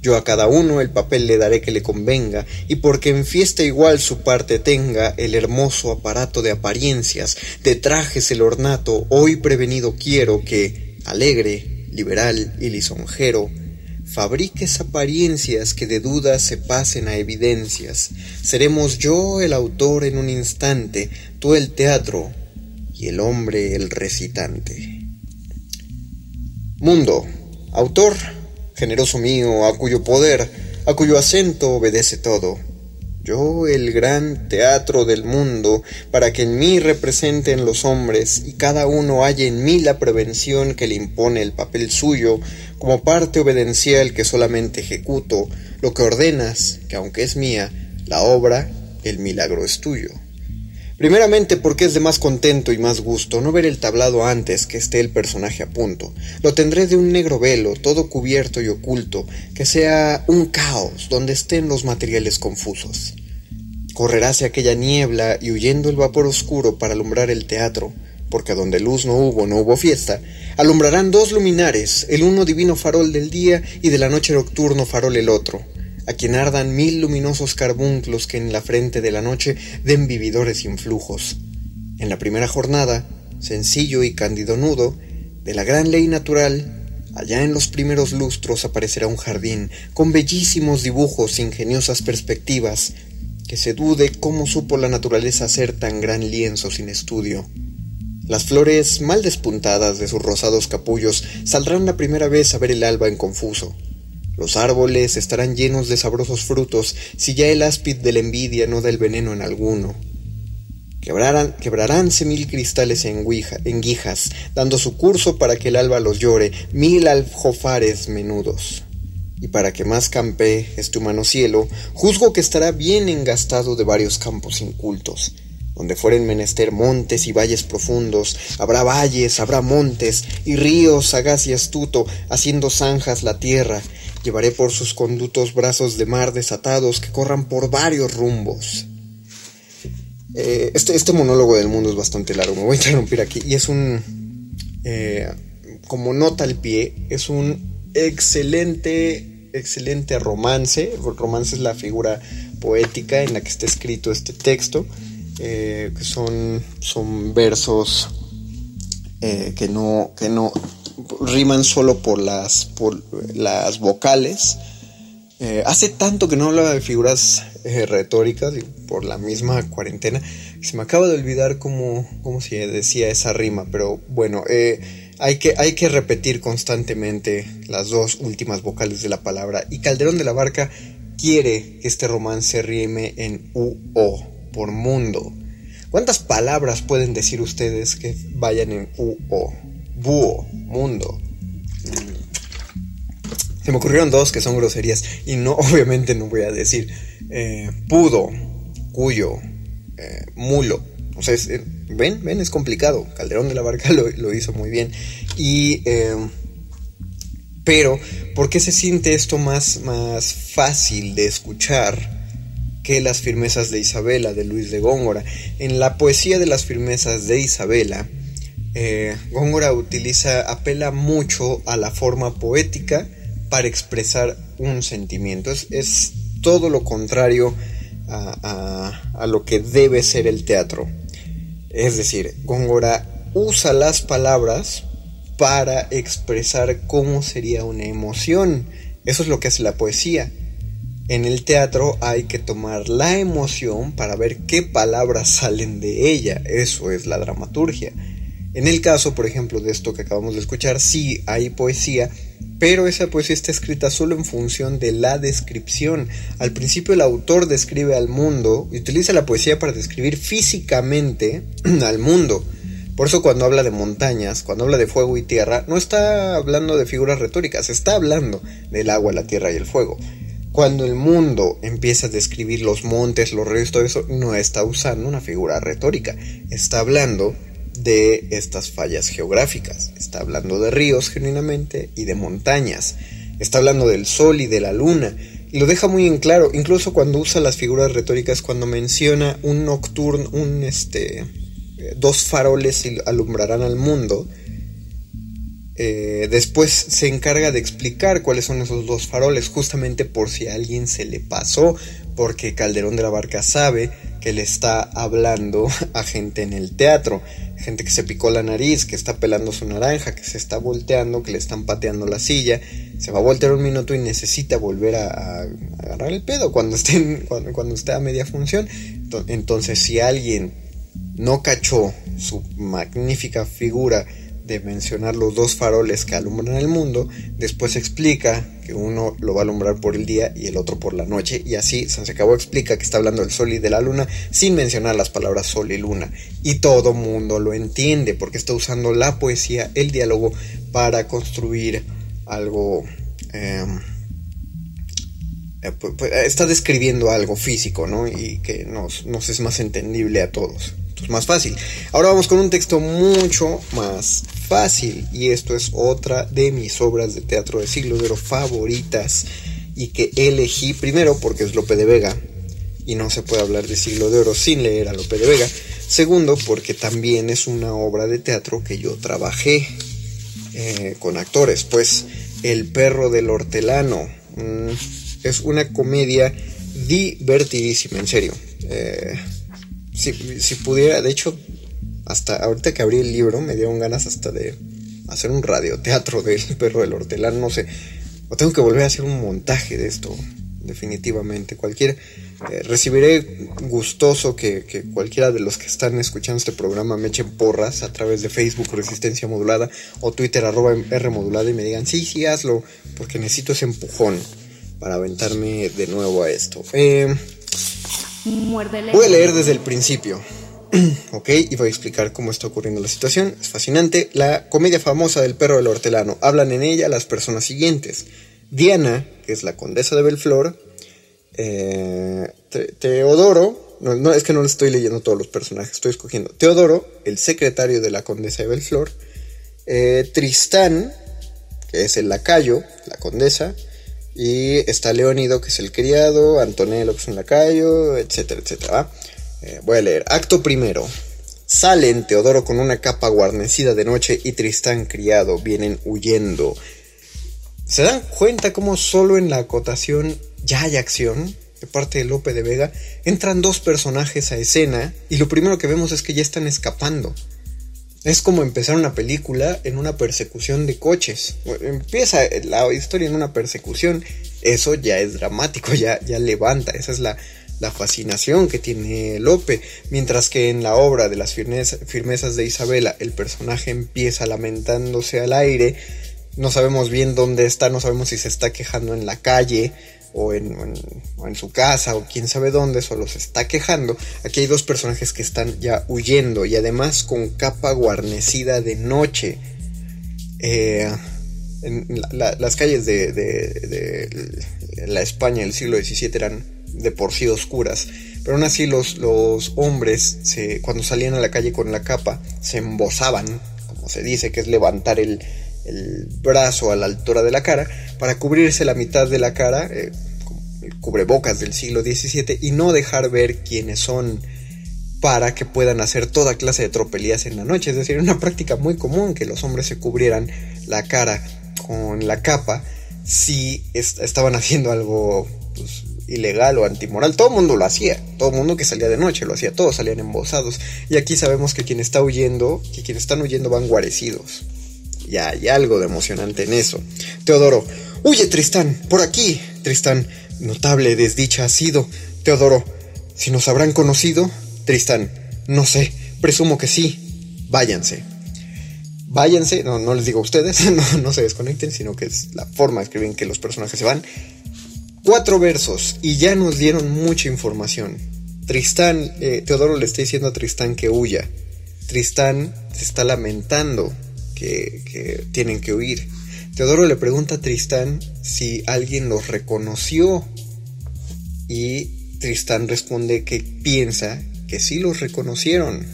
Yo a cada uno el papel le daré que le convenga, y porque en fiesta igual su parte tenga el hermoso aparato de apariencias, de trajes el ornato, hoy prevenido quiero que, alegre, liberal y lisonjero, fabriques apariencias que de dudas se pasen a evidencias. Seremos yo el autor en un instante, tú el teatro y el hombre el recitante. Mundo, autor, generoso mío, a cuyo poder, a cuyo acento obedece todo yo el gran teatro del mundo, para que en mí representen los hombres y cada uno haya en mí la prevención que le impone el papel suyo, como parte obedencial que solamente ejecuto, lo que ordenas, que aunque es mía, la obra, el milagro es tuyo. Primeramente porque es de más contento y más gusto no ver el tablado antes que esté el personaje a punto. Lo tendré de un negro velo, todo cubierto y oculto, que sea un caos donde estén los materiales confusos. Correrá hacia aquella niebla y huyendo el vapor oscuro para alumbrar el teatro, porque donde luz no hubo, no hubo fiesta, alumbrarán dos luminares, el uno divino farol del día y de la noche nocturno farol el otro a quien ardan mil luminosos carbunclos que en la frente de la noche den vividores influjos. En la primera jornada, sencillo y cándido nudo, de la gran ley natural, allá en los primeros lustros aparecerá un jardín, con bellísimos dibujos, ingeniosas perspectivas, que se dude cómo supo la naturaleza hacer tan gran lienzo sin estudio. Las flores mal despuntadas de sus rosados capullos saldrán la primera vez a ver el alba en confuso. Los árboles estarán llenos de sabrosos frutos si ya el áspid de la envidia no da el veneno en alguno. Quebrarán, quebraránse mil cristales en, en guijas, dando su curso para que el alba los llore, mil aljofares menudos. Y para que más campe este humano cielo, juzgo que estará bien engastado de varios campos incultos, donde fueren menester montes y valles profundos, habrá valles, habrá montes, y ríos sagaz y astuto, haciendo zanjas la tierra, Llevaré por sus conductos brazos de mar desatados que corran por varios rumbos. Eh, este, este, monólogo del mundo es bastante largo, me voy a interrumpir aquí. Y es un, eh, como nota al pie, es un excelente, excelente romance. Romance es la figura poética en la que está escrito este texto, eh, que son, son versos que, no, que no riman solo por las, por las vocales. Eh, hace tanto que no hablaba de figuras eh, retóricas por la misma cuarentena se me acaba de olvidar cómo, cómo se decía esa rima, pero bueno, eh, hay que, hay que repetir constantemente las dos últimas vocales de la palabra. Y Calderón de la Barca quiere que este romance rime en UO, por mundo. ¿Cuántas palabras pueden decir ustedes que vayan en UO? Búho, mundo. Se me ocurrieron dos que son groserías y no, [laughs] obviamente no voy a decir eh, pudo, cuyo, eh, mulo. O sea, eh, ven, ven, es complicado. Calderón de la Barca [laughs] lo, hizo muy bien. Y, pero, ¿por qué se siente esto más, más fácil de escuchar? que las firmezas de Isabela de Luis de Góngora. En la poesía de las firmezas de Isabela, Góngora utiliza, apela mucho a la forma poética para expresar un sentimiento. Es, todo lo contrario a, lo que debe ser el teatro. Es decir, Góngora usa las palabras para expresar cómo sería una emoción. Eso es lo que hace la poesía. En el teatro hay que tomar la emoción para ver qué palabras salen de ella. Eso es la dramaturgia. En el caso, por ejemplo, de esto que acabamos de escuchar, sí hay poesía, pero esa poesía está escrita solo en función de la descripción. Al principio el autor describe al mundo y utiliza la poesía para describir físicamente [clears throat] al mundo. Por eso cuando habla de montañas, cuando habla de fuego y tierra, no está hablando de figuras retóricas, está hablando del agua, la tierra y el fuego. Cuando el mundo empieza a describir los montes, los ríos, todo eso, no está usando una figura retórica, está hablando de estas fallas geográficas. Está hablando de ríos genuinamente y de montañas. Está hablando del sol y de la luna. Y lo deja muy en claro, incluso cuando usa las figuras retóricas, cuando menciona un nocturno, un este, dos faroles alumbrarán al mundo. Eh, después se encarga de explicar cuáles son esos dos faroles, justamente por si a alguien se le pasó, porque Calderón de la Barca sabe que le está hablando [laughs] a gente en el teatro, gente que se picó la nariz, que está pelando su naranja, que se está volteando, que le están pateando la silla, se va a voltear un minuto y necesita volver a, agarrar el pedo cuando esté, [laughs] cuando, esté a media función. Entonces, si alguien no cachó su magnífica figura de mencionar los dos faroles que alumbran el mundo, después explica que uno lo va a alumbrar por el día y el otro por la noche, y así acabó explica que está hablando del sol y de la luna sin mencionar las palabras sol y luna. Y todo mundo lo entiende porque está usando la poesía, el diálogo, para construir algo... Em, eh, está describiendo algo físico, ¿no? Y que nos es más entendible a todos. Pues más fácil. Ahora vamos con un texto mucho más fácil. Y esto es otra de mis obras de teatro de siglo de oro favoritas. Y que elegí primero porque es Lope de Vega. Y no se puede hablar de siglo de oro sin leer a Lope de Vega. Segundo, porque también es una obra de teatro que yo trabajé eh, con actores. Pues El perro del hortelano. Mm, es una comedia divertidísima, en serio. Eh, si, pudiera, de hecho, hasta ahorita que abrí el libro me dieron ganas hasta de hacer un radioteatro [laughs] del perro del hortelano, no sé. O tengo que volver a hacer un montaje de esto, definitivamente. Cualquier, eh, recibiré gustoso que, que, cualquiera de los que están escuchando este programa me echen porras a través de Facebook Resistencia Modulada o Twitter arroba R Modulada y me digan, sí, sí, hazlo, porque necesito ese empujón para aventarme de nuevo a esto. Eh, Voy a leer desde el principio. [clears throat] ok, y voy a explicar cómo está ocurriendo la situación. Es fascinante. La comedia famosa del perro del hortelano. Hablan en ella las personas siguientes. Diana, que es la condesa de Belflor. Eh, Teodoro, no, es que no le estoy leyendo todos los personajes, estoy escogiendo. Teodoro, el secretario de la condesa de Belflor. Eh, Tristán, que es el lacayo, la condesa. Y está Leónido, que es el criado, Antonello, que es un lacayo, etcétera, etcétera. Eh, voy a leer. Acto primero. Salen Teodoro con una capa guarnecida de noche y Tristán criado vienen huyendo. ¿Se dan cuenta cómo solo en la acotación ya hay acción? De parte de Lope de Vega, entran dos personajes a escena y lo primero que vemos es que ya están escapando. Es como empezar una película en una persecución de coches. Empieza la historia en una persecución. Eso ya es dramático, [laughs] ya, ya levanta. Esa es la la fascinación que tiene Lope, mientras que en la obra de las firmezas de Isabela el personaje empieza lamentándose al aire, no sabemos bien dónde está, no sabemos si se está quejando en la calle o en, su casa o quién sabe dónde, solo se está quejando. Aquí hay dos personajes que están ya huyendo y además con capa guarnecida de noche. Eh, en las calles de, la España del siglo XVII eran de por sí oscuras, pero aún así los, los hombres cuando salían a la calle con la capa se embozaban, como se dice, que es levantar el, el brazo a la altura de la cara para cubrirse la mitad de la cara, eh, cubrebocas del siglo XVII, y no dejar ver quiénes son para que puedan hacer toda clase de tropelías en la noche. Es decir, una práctica muy común que los hombres se cubrieran la cara con la capa si estaban haciendo algo pues, ilegal o antimoral. Todo el mundo lo hacía, todo el mundo que salía de noche lo hacía, todos salían embosados. Y aquí sabemos que quien está huyendo, que quienes están huyendo van guarecidos. Ya hay algo de emocionante en eso. Teodoro, huye Tristán, por aquí. Tristán, notable desdicha ha sido. Teodoro, si nos habrán conocido. Tristán, no sé, presumo que sí. Váyanse. Váyanse, no, no les digo a ustedes, [laughs] no, se desconecten, sino que es la forma de escribir que los personajes se van. Cuatro versos y ya nos dieron mucha información. Tristán, eh, Teodoro le está diciendo a Tristán que huya. Tristán se está lamentando que, tienen que huir. Teodoro le pregunta a Tristán si alguien los reconoció y Tristán responde que piensa que sí los reconocieron.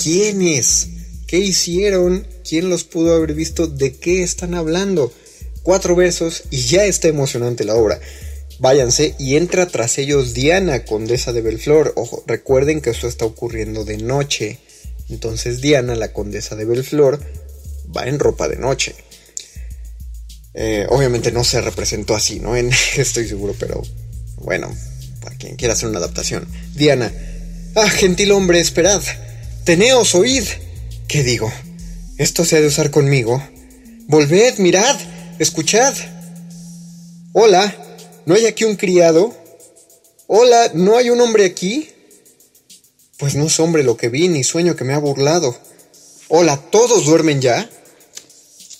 ¿Quiénes? ¿Qué hicieron? ¿Quién los pudo haber visto? ¿De qué están hablando? Cuatro versos y ya está emocionante la obra. Váyanse y entra tras ellos Diana, condesa de Belflor. Ojo, recuerden que esto está ocurriendo de noche. Entonces Diana, la condesa de Belflor, va en ropa de noche. Eh, obviamente no se representó así, ¿no? [laughs] estoy seguro, pero bueno, para quien quiera hacer una adaptación. Diana, ah, gentil hombre, esperad. Teneos, oíd. ¿Qué digo? ¿Esto se ha de usar conmigo? Volved, mirad, escuchad. Hola, ¿no hay aquí un criado? Hola, ¿no hay un hombre aquí? Pues no es hombre lo que vi, ni sueño que me ha burlado. Hola, ¿todos duermen ya?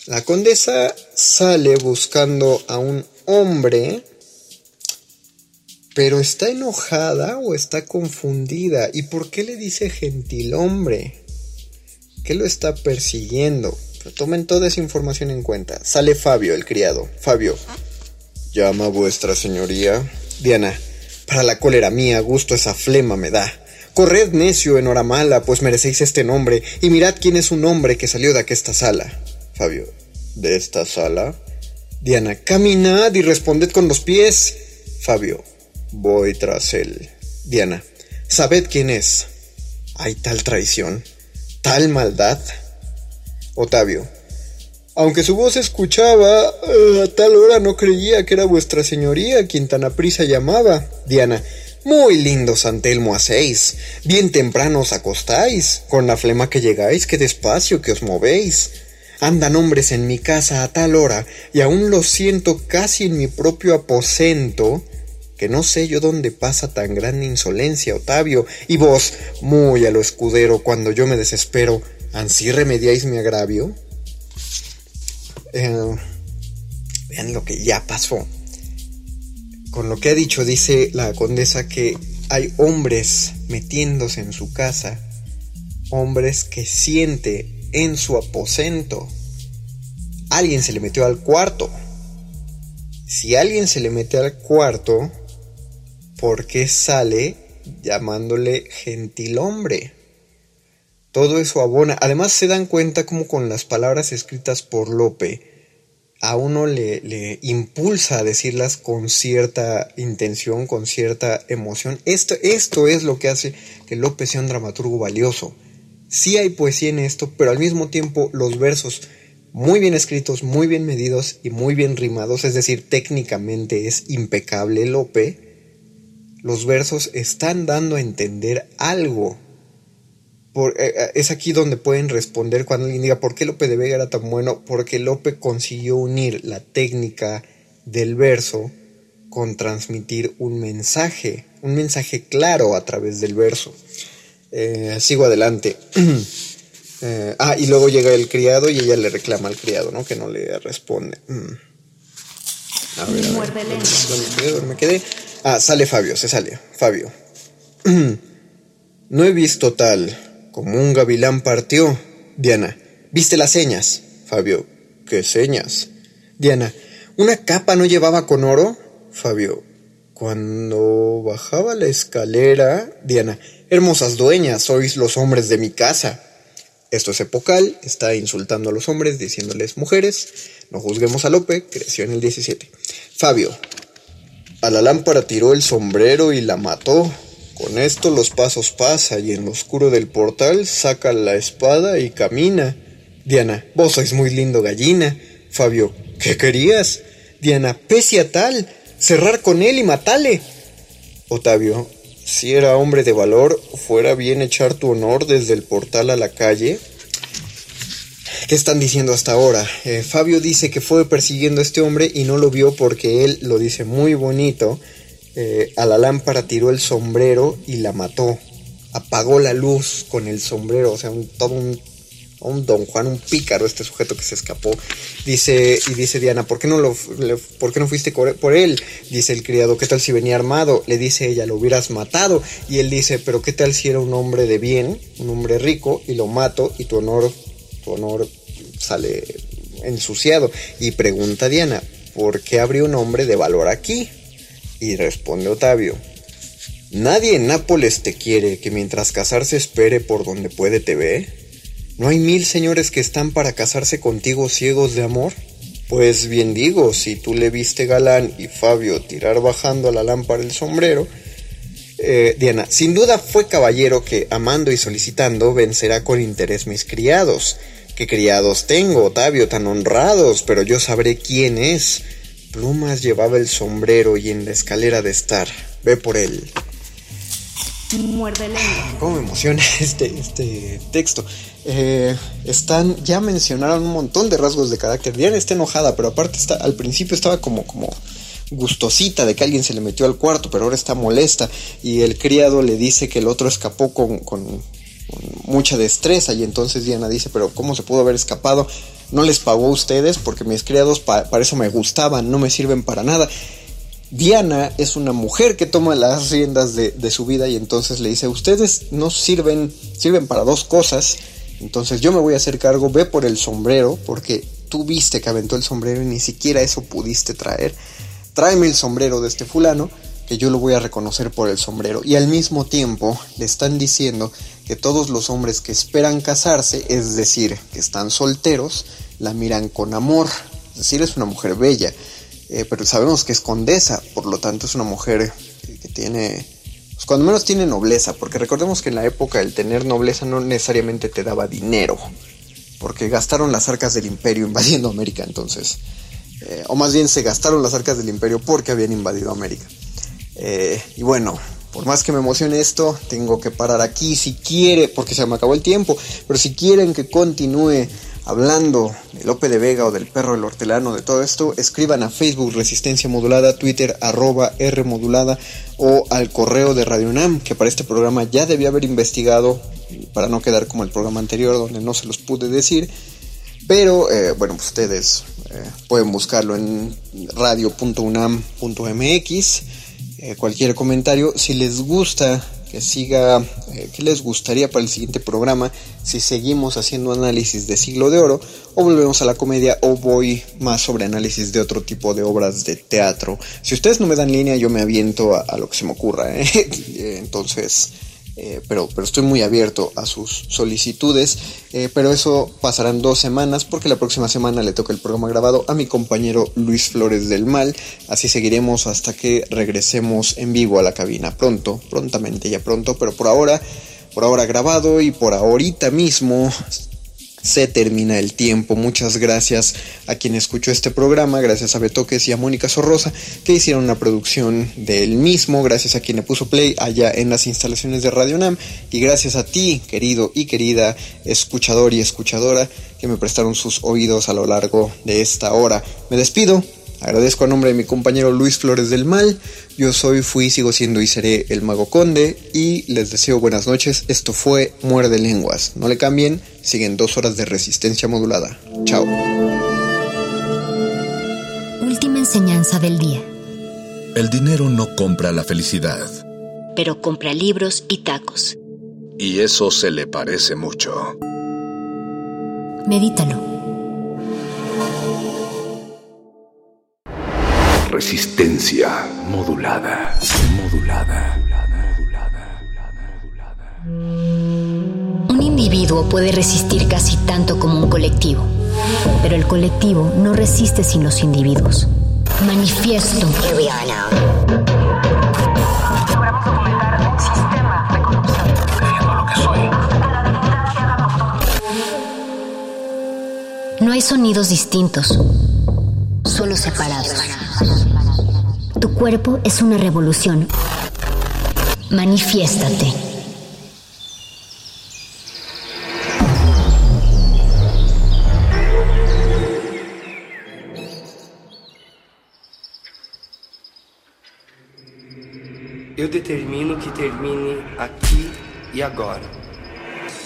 La condesa sale buscando a un hombre, pero está enojada o está confundida. ¿Y por qué le dice gentil hombre? ¿Qué lo está persiguiendo? Tomen toda esa información en cuenta. Sale Fabio, el criado. Fabio. Llama vuestra señoría. Diana, para la cólera mía, gusto esa flema me da. Corred necio en hora mala, pues merecéis este nombre, y mirad quién es un hombre que salió de aquesta sala. Fabio, ¿de esta sala? Diana, caminad y responded con los pies. Fabio, voy tras él. Diana, sabed quién es. ¿Hay tal traición? ¿Tal maldad? Otavio, aunque su voz escuchaba, a tal hora no creía que era vuestra señoría quien tan aprisa llamaba. Diana, muy lindo Santelmo hacéis, bien temprano os acostáis, con la flema que llegáis, que despacio que os movéis. Andan hombres en mi casa a tal hora, y aún lo siento casi en mi propio aposento, que no sé yo dónde pasa tan grande insolencia, Otavio, y vos, muy a lo escudero, cuando yo me desespero, ¿ansí remediáis mi agravio? Eh, vean lo que ya pasó con lo que ha dicho, dice la condesa que hay hombres metiéndose en su casa, hombres que siente en su aposento. Alguien se le metió al cuarto. Si alguien se le mete al cuarto, ¿por qué sale llamándole gentil hombre? Todo eso abona. Además se dan cuenta como con las palabras escritas por Lope, a uno le, impulsa a decirlas con cierta intención, con cierta emoción. Esto, esto es lo que hace que López sea un dramaturgo valioso. Sí hay poesía en esto, pero al mismo tiempo los versos muy bien escritos, muy bien medidos y muy bien rimados, es decir, técnicamente es impecable Lope. Los versos están dando a entender algo eh, eh, es aquí donde pueden responder cuando alguien diga por qué Lope de Vega era tan bueno, porque Lope consiguió unir la técnica del verso con transmitir un mensaje, un mensaje claro a través del verso. Eh, sigo adelante. [clears throat] Eh, ah, y luego llega el criado y ella le reclama al criado, ¿no? Que no le responde. Mm. A ver, a ver. me quedé? Ah, sale Fabio, se sale. Fabio. [clears throat] no he visto tal como un gavilán partió. Diana, ¿viste las señas? Fabio, ¿qué señas? Diana, ¿una capa no llevaba con oro? Fabio, cuando bajaba la escalera. Diana, hermosas dueñas, sois los hombres de mi casa. Esto es epocal, está insultando a los hombres, diciéndoles mujeres. No juzguemos a Lope, creció en el 17. Fabio, a la lámpara tiró el sombrero y la mató. Con esto los pasos pasa y en lo oscuro del portal saca la espada y camina. Diana, vos sois muy lindo gallina. Fabio, ¿qué querías? Diana, pese tal, cerrar con él y matale. Otavio, si era hombre de valor, fuera bien echar tu honor desde el portal a la calle. ¿Qué están diciendo hasta ahora? Eh, Fabio dice que fue persiguiendo a este hombre y no lo vio porque él lo dice muy bonito. Eh, a la lámpara tiró el sombrero y la mató. Apagó la luz con el sombrero, o sea, todo un un don Juan, un pícaro, este sujeto que se escapó. Dice, y dice Diana, ¿por qué no lo, por qué no fuiste por él? Dice el criado, ¿qué tal si venía armado? Le dice ella, lo hubieras matado. Y él dice, pero ¿qué tal si era un hombre de bien, un hombre rico, y lo mato y tu honor, tu honor sale ensuciado? Y pregunta Diana, ¿por qué habría un hombre de valor aquí? Y responde Otavio, Nadie en Nápoles te quiere, que mientras casarse espere por donde puede te ve. ¿No hay mil señores que están para casarse contigo ciegos de amor? Pues bien digo, si tú le viste galán y Fabio tirar bajando a la lámpara el sombrero, eh, Diana, sin duda fue caballero que, amando y solicitando, vencerá con interés mis criados. ¿Qué criados tengo, Otavio, tan honrados? Pero yo sabré quién es. Plumas llevaba el sombrero y en la escalera de estar. Ve por él. Muerde lengua. Cómo me emociona [laughs] este, este texto. Eh, están, ya mencionaron un montón de rasgos de carácter. Diana está enojada, pero aparte está, al principio estaba como, como gustosita de que alguien se le metió al cuarto, pero ahora está molesta. Y el criado le dice que el otro escapó con, con, mucha destreza. Y entonces Diana dice, pero ¿cómo se pudo haber escapado? No les pagó a ustedes porque mis criados para eso me gustaban, no me sirven para nada. Diana es una mujer que toma las riendas de, su vida y entonces le dice, ustedes no sirven, sirven para dos cosas, entonces yo me voy a hacer cargo, ve por el sombrero, porque tú viste que aventó el sombrero y ni siquiera eso pudiste traer, tráeme el sombrero de este fulano, que yo lo voy a reconocer por el sombrero. Y al mismo tiempo le están diciendo que todos los hombres que esperan casarse, es decir, que están solteros, la miran con amor, es decir, es una mujer bella eh, pero sabemos que es condesa, por lo tanto es una mujer que, tiene, pues cuando menos tiene nobleza, porque recordemos que en la época el tener nobleza no necesariamente te daba dinero, porque gastaron las arcas del imperio invadiendo América entonces, eh, o más bien se gastaron las arcas del imperio porque habían invadido América. Eh, y bueno, por más que me emocione esto, tengo que parar aquí si quiere, porque se me acabó el tiempo, pero si quieren que continúe hablando del Lope de Vega o del perro del hortelano, de todo esto, escriban a Facebook Resistencia Modulada, Twitter arroba R Modulada o al correo de Radio UNAM, que para este programa ya debía haber investigado, para no quedar como el programa anterior donde no se los pude decir. Pero eh, bueno, pues ustedes eh, pueden buscarlo en radio.unam.mx. Eh, cualquier comentario, si les gusta que siga, eh, qué les gustaría para el siguiente programa, si seguimos haciendo análisis de siglo de oro, o volvemos a la comedia, o voy más sobre análisis de otro tipo de obras de teatro. Si ustedes no me dan línea, yo me aviento a, lo que se me ocurra. ¿eh? [laughs] Entonces, eh, pero, pero estoy muy abierto a sus solicitudes. Eh, pero eso pasarán dos semanas porque la próxima semana le toca el programa grabado a mi compañero Luis Flores del Mal. Así seguiremos hasta que regresemos en vivo a la cabina. Pronto, prontamente, ya pronto, pero por ahora, por ahora grabado y por ahorita mismo se termina el tiempo. Muchas gracias a quien escuchó este programa, gracias a Betoques y a Mónica Sorrosa que hicieron una producción del mismo, gracias a quien le puso play allá en las instalaciones de Radio Nam y gracias a ti, querido y querida escuchador y escuchadora que me prestaron sus oídos a lo largo de esta hora. Me despido. Agradezco a nombre de mi compañero Luis Flores del Mal. Yo soy, fui, sigo siendo y seré el Mago Conde. Y les deseo buenas noches. Esto fue Muerde Lenguas. No le cambien, siguen dos horas de resistencia modulada. Chao. Última enseñanza del día. El dinero no compra la felicidad. Pero compra libros y tacos. Y eso se le parece mucho. Medítalo. Resistencia modulada, modulada, Un individuo puede resistir casi tanto como un colectivo, pero el colectivo no resiste sin los individuos. Manifiesto. No hay sonidos distintos, solo separados. Tu cuerpo es una revolución. Manifiéstate. Eu determino que termine aqui e agora.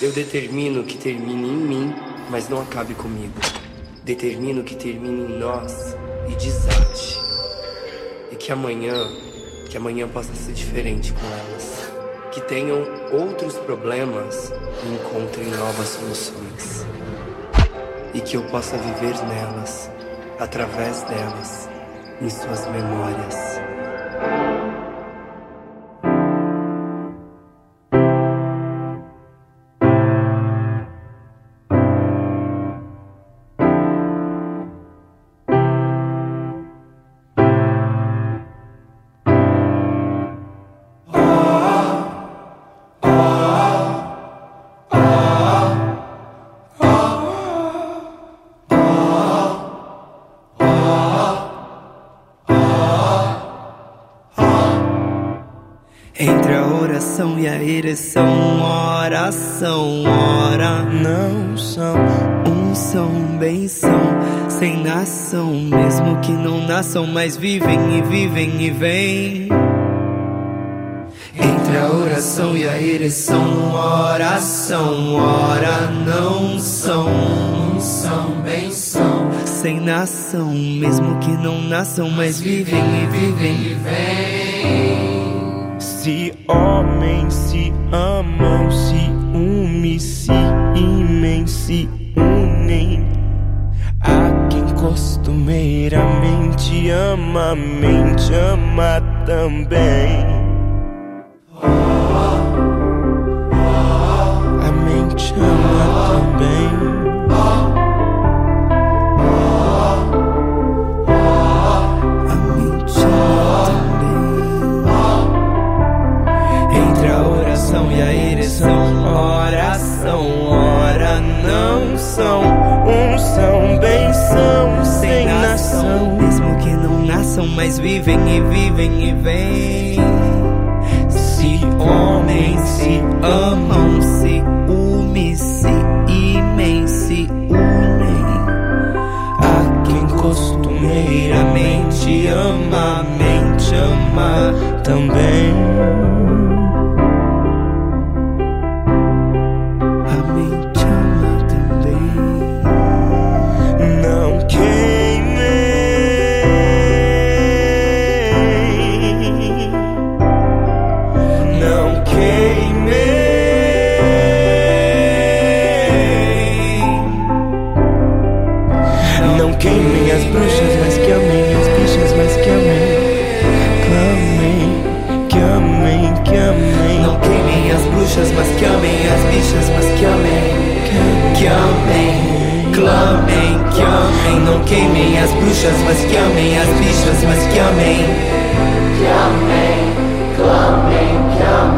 Eu determino que termine em mim, mas não acabe comigo. Determino que termine em nós e desate. E que amanhã, que amanhã possa ser diferente com elas. Que tenham outros problemas e encontrem novas soluções. E que eu possa viver nelas, através delas, em suas memórias. Oração e a ereção, oração, ora não são, são, bem são, sem nação, mesmo que não nasçam, mas vivem e vivem e vêm. Entre a oração e a ereção, oração, ora não são, são, bem são, sem nação, mesmo que não nasçam, mas vivem e vivem e vêm. Homens se amam, se unem, se imem, se unem. A quem costumeiramente ama, mente ama também. A mente ama também. São, bem são, sem nação. mesmo que não nasçam, mas vivem e vivem e vêm. Se homens se amam, se unem, se imem, se unem. A quem costumeiramente ama, mente ama também. Que amem, clamem, que amem. Não queimem as bruxas, mas que amem as bichas, mas que amem. Que amem, clamem, que amem.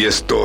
Manifiesto.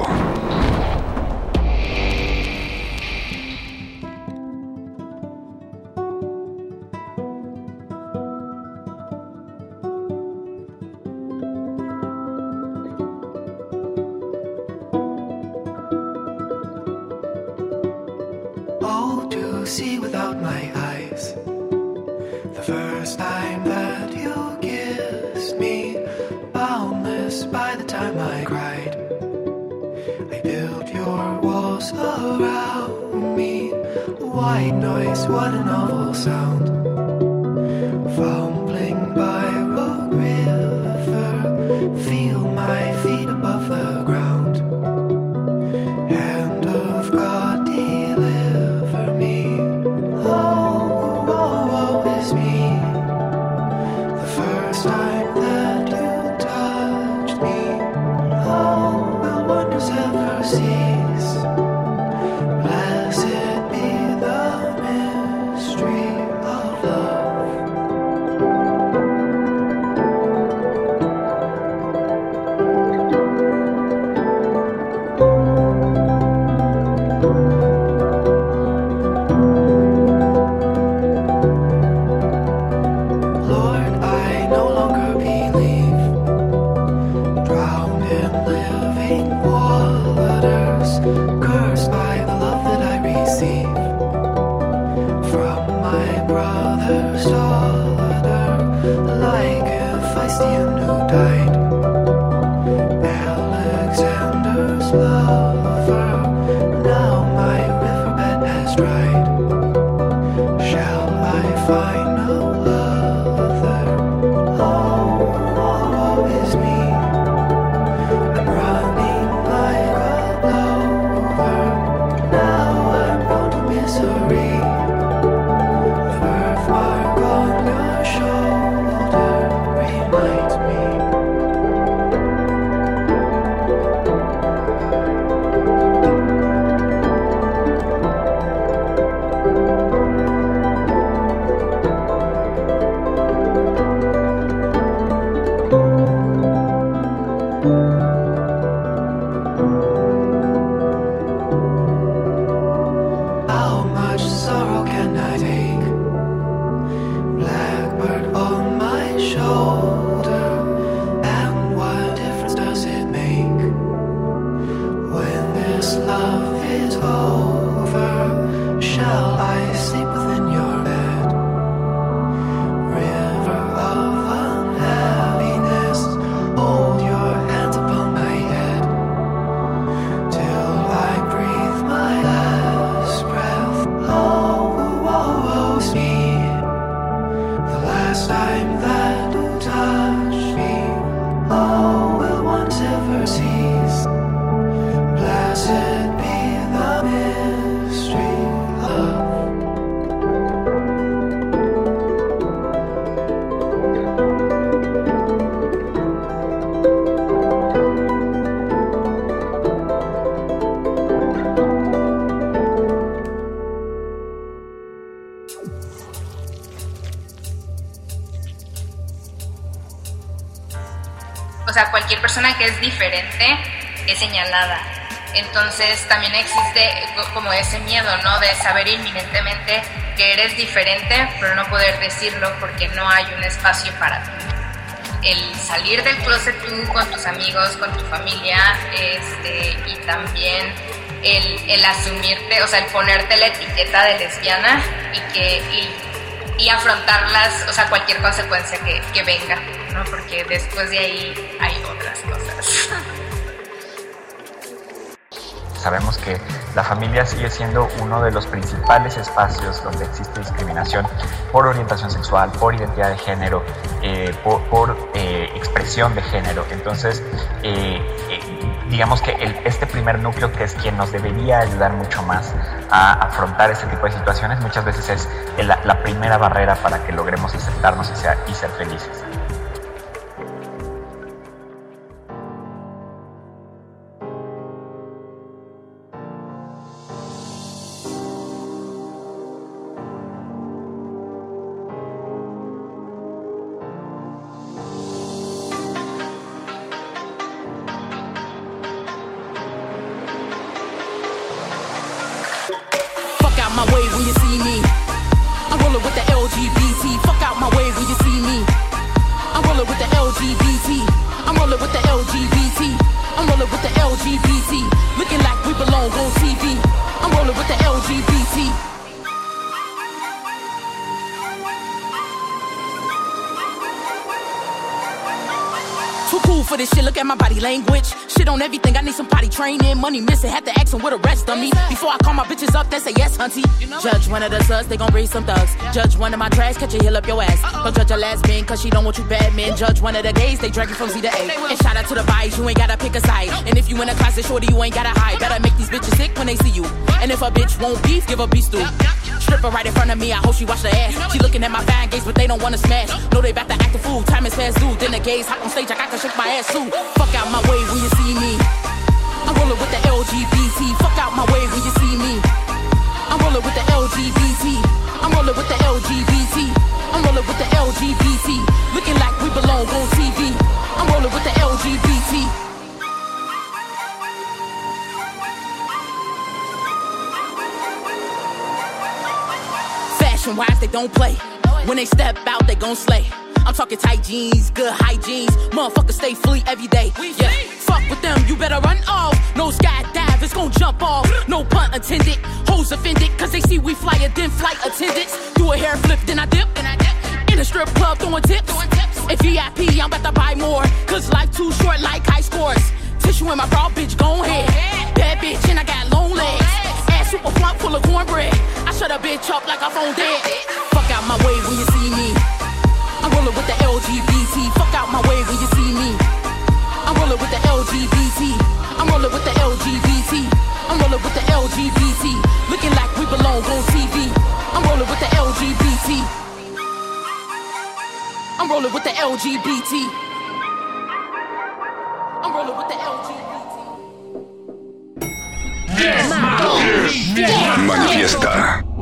Entonces también existe como ese miedo, ¿no? De saber inminentemente que eres diferente, pero no poder decirlo porque no hay un espacio para ti. El salir del closet tú con tus amigos, con tu familia, este, y también el, el, asumirte, o sea, el ponerte la etiqueta de lesbiana y que y, afrontarlas, o sea, cualquier consecuencia que, que venga, ¿no? Porque después de ahí Sabemos que la familia sigue siendo uno de los principales espacios donde existe discriminación por orientación sexual, por identidad de género, eh, por, eh, expresión de género. Entonces, eh, digamos que este primer núcleo, que es quien nos debería ayudar mucho más a afrontar este tipo de situaciones, muchas veces es la, primera barrera para que logremos aceptarnos y ser felices. Judge one of the suds, they gon' raise some thugs. Judge one of my trash, catch a heel up your ass. Don't judge a lesbian, cause she don't want you bad men. Judge one of the gays, they drag you from Z to A. And shout out to the vibes, you ain't gotta pick a side. And if you in a closet, shorty, you ain't gotta hide. Better make these bitches sick when they see you. And if a bitch won't beef, give a beef stew. Stripper right in front of me, I hope she wash her ass. She looking at my fine gates, but they don't wanna smash. Know they about to act a fool, time is fast due. Then the gays hop on stage, I got to shake my ass too. Fuck out my way when you see me. I'm rolling with the LGBT. Fuck out my way when you see me. I'm rolling with the LGBT. With the LGBT. Looking like we belong on TV. I'm rolling with the LGBT. Fashion wise, they don't play. When they step out, they gon' slay. I'm talking tight jeans, good hygiene. Motherfuckers stay free every day. Yeah, fuck with them, you better run off. No skydive, it's gon' jump off. No pun intended. Hoes offended, cause they see we fly then flight attendants. Do a hair flip, then I dip. Then I dip. In a strip club, throwing tips. If VIP, I'm about to buy more. Cause life too short like high scores. Tissue in my bra, bitch, gon' head. Bad bitch, and I got long legs. Ass super plump, full of cornbread. I shut a bitch up like I phone dead. Fuck out my way when you see me. I'm rolling with the LGBT. Rolling with the LGBT. I'm rolling with the LGBT. Manifiesta. Vai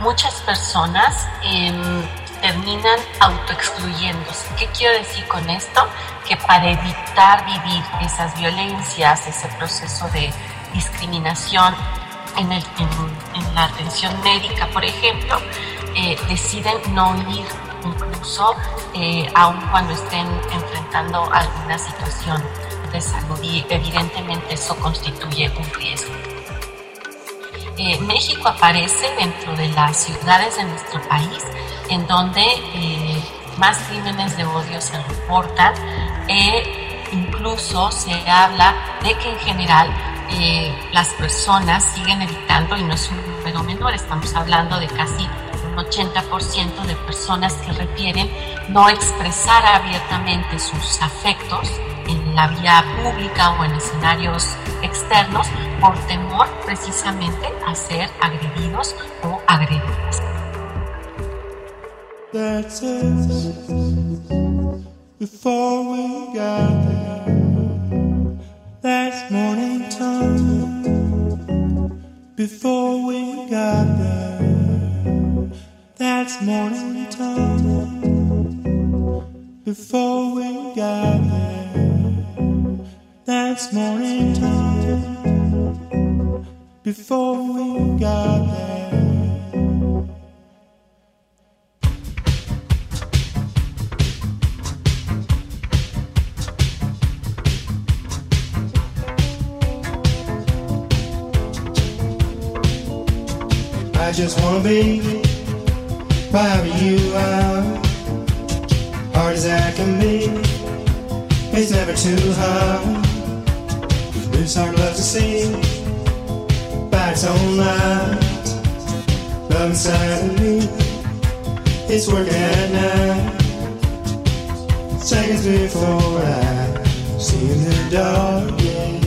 muchas personas em, terminan autoexcluyéndose. ¿Qué quiero decir con esto? Que para evitar vivir esas violencias, ese proceso de discriminación en la atención médica, por ejemplo, eh, deciden no ir incluso eh, aun cuando estén enfrentando alguna situación de salud y evidentemente eso constituye un riesgo. Eh, México aparece dentro de las ciudades de nuestro país en donde eh, más crímenes de odio se reportan e incluso se habla de que en general eh, las personas siguen evitando, y no es un número menor, estamos hablando de casi un 80% de personas que refieren no expresar abiertamente sus afectos en la vía pública o en escenarios externos por temor precisamente a ser agredidos o agredidas. That's us before we got there. That's morning time before we got there. That's morning time before we got there. That's morning time before we got there. I just wanna be wherever you are. Hard as I can be, it's never too hard. This heart loves to see by its own light. Love inside of me, it's working at night. Seconds before I see the dark, yeah.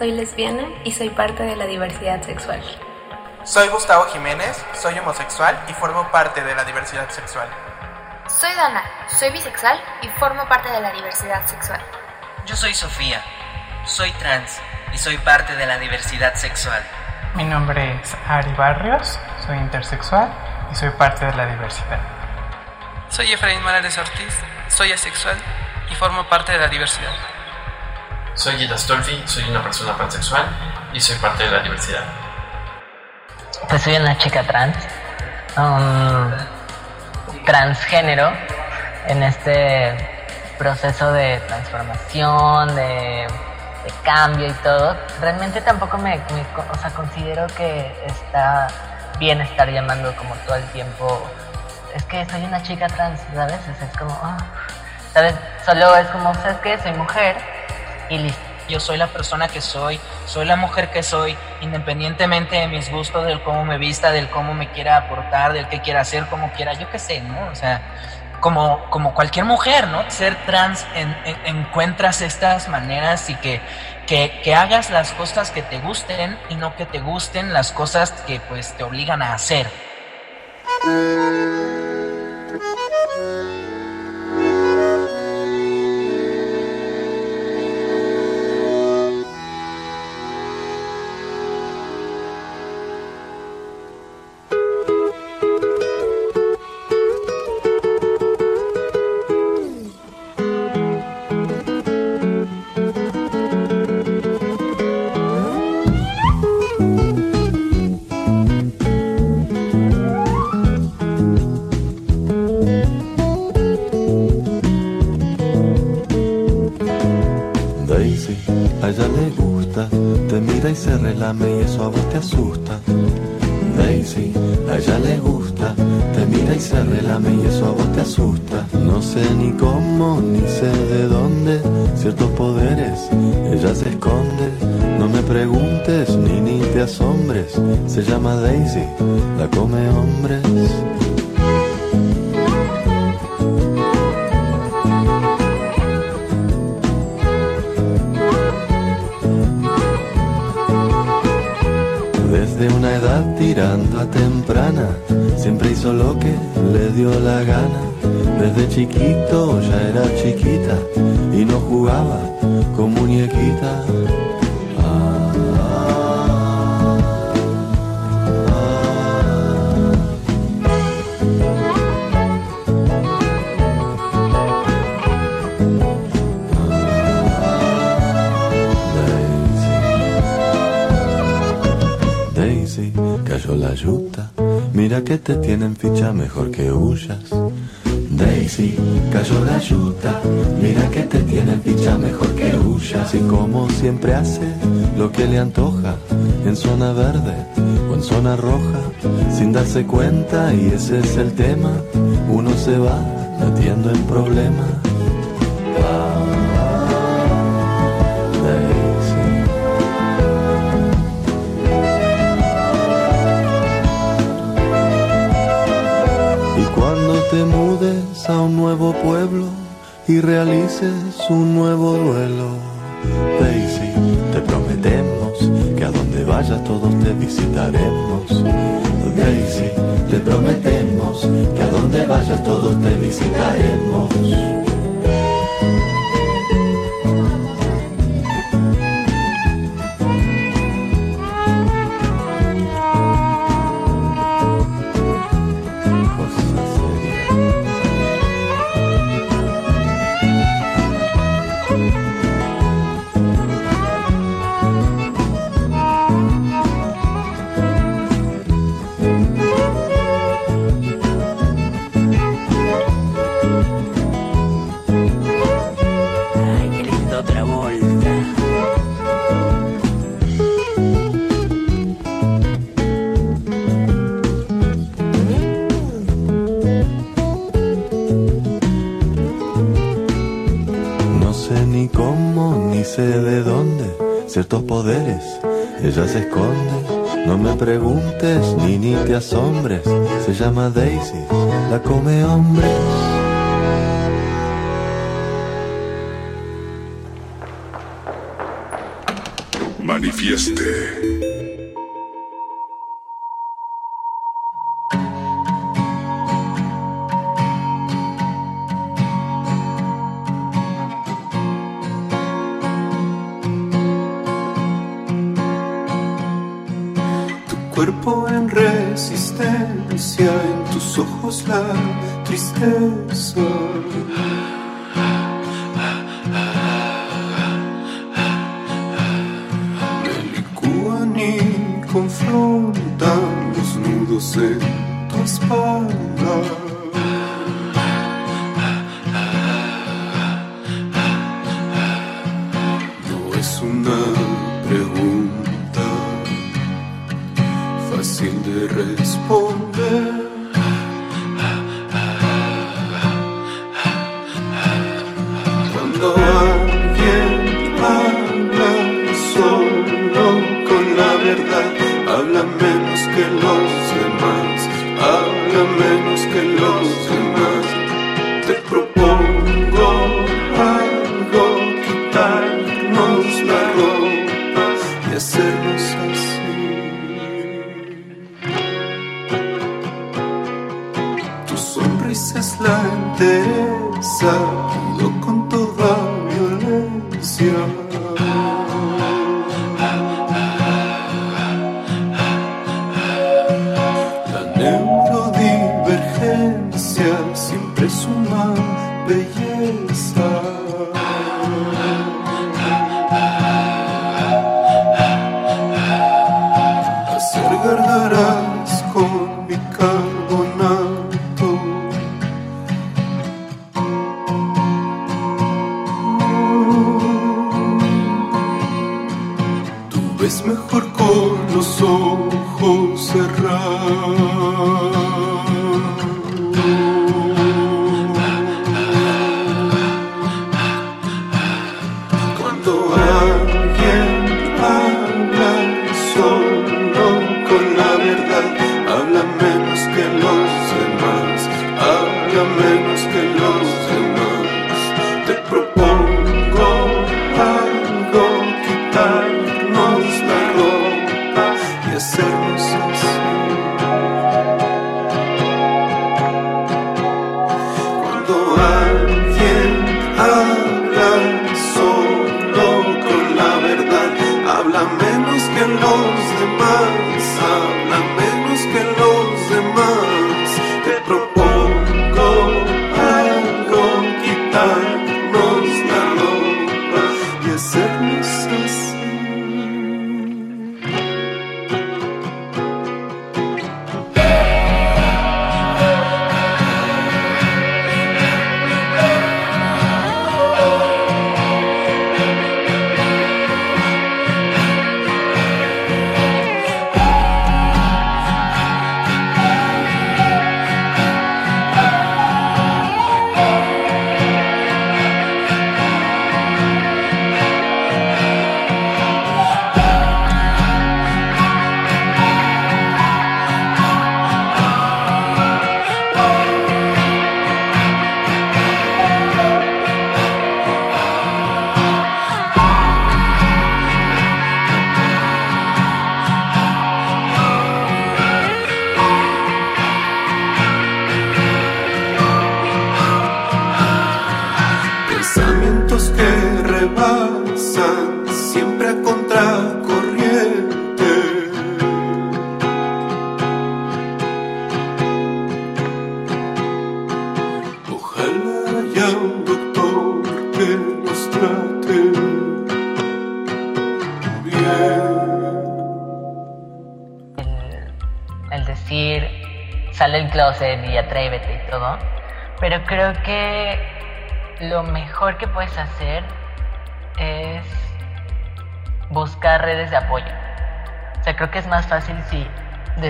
Soy lesbiana y soy parte de la diversidad sexual. Soy Gustavo Jiménez, soy homosexual y formo parte de la diversidad sexual. Soy Dana, soy bisexual y formo parte de la diversidad sexual. Yo soy Sofía, soy trans y soy parte de la diversidad sexual. Mi nombre es Ari Barrios, soy intersexual y soy parte de la diversidad. Soy Efraín Morales Ortiz, soy asexual y formo parte de la diversidad. Soy Gita Stolfi, soy una persona pansexual y soy parte de la diversidad. Pues soy una chica trans, um, transgénero, en este proceso de transformación, de, cambio y todo. Realmente tampoco me, o sea, considero que está bien estar llamando como todo el tiempo. Es que soy una chica trans, ¿sabes? Es como, ah, ¿sabes? Solo es como, ¿sabes qué? Soy mujer listo. Yo soy la persona que soy, soy la mujer que soy, independientemente de mis gustos, del cómo me vista, del cómo me quiera aportar, del que quiera hacer, como quiera, yo qué sé, ¿no? O sea, como, como cualquier mujer, ¿no? Ser trans en, en, encuentras estas maneras y que, que, que hagas las cosas que te gusten y no que te gusten las cosas que pues te obligan a hacer. Siempre hace lo que le antoja. En zona verde o en zona roja. Sin darse cuenta, y ese es el tema. Uno se va metiendo en problemas. Y cuando te mudes a un nuevo pueblo y realices un nuevo duelo,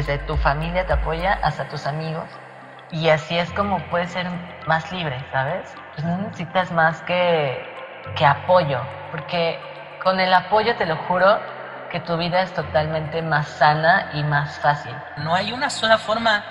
desde tu familia te apoya hasta tus amigos y así es como puedes ser más libre, ¿sabes? Pues no necesitas más que, que apoyo, porque con el apoyo te lo juro que tu vida es totalmente más sana y más fácil. No hay una sola forma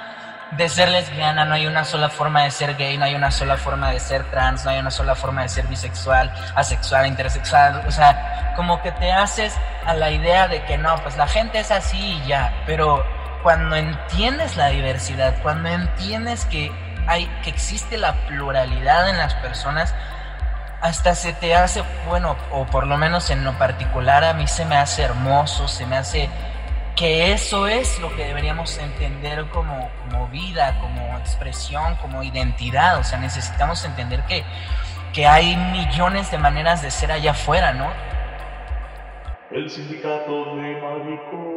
de ser lesbiana, no hay una sola forma de ser gay, no hay una sola forma de ser trans, no hay una sola forma de ser bisexual, asexual, intersexual. O sea, como que te haces a la idea de que no, pues la gente es así y ya, pero cuando entiendes la diversidad, cuando entiendes que hay que existe la pluralidad en las personas, hasta se te hace, bueno, o por lo menos en lo particular a mí se me hace hermoso, se me hace que eso es lo que deberíamos entender como, como vida, como expresión, como identidad. O sea, necesitamos entender que, que hay millones de maneras de ser allá afuera, ¿no? El sindicato de mariconas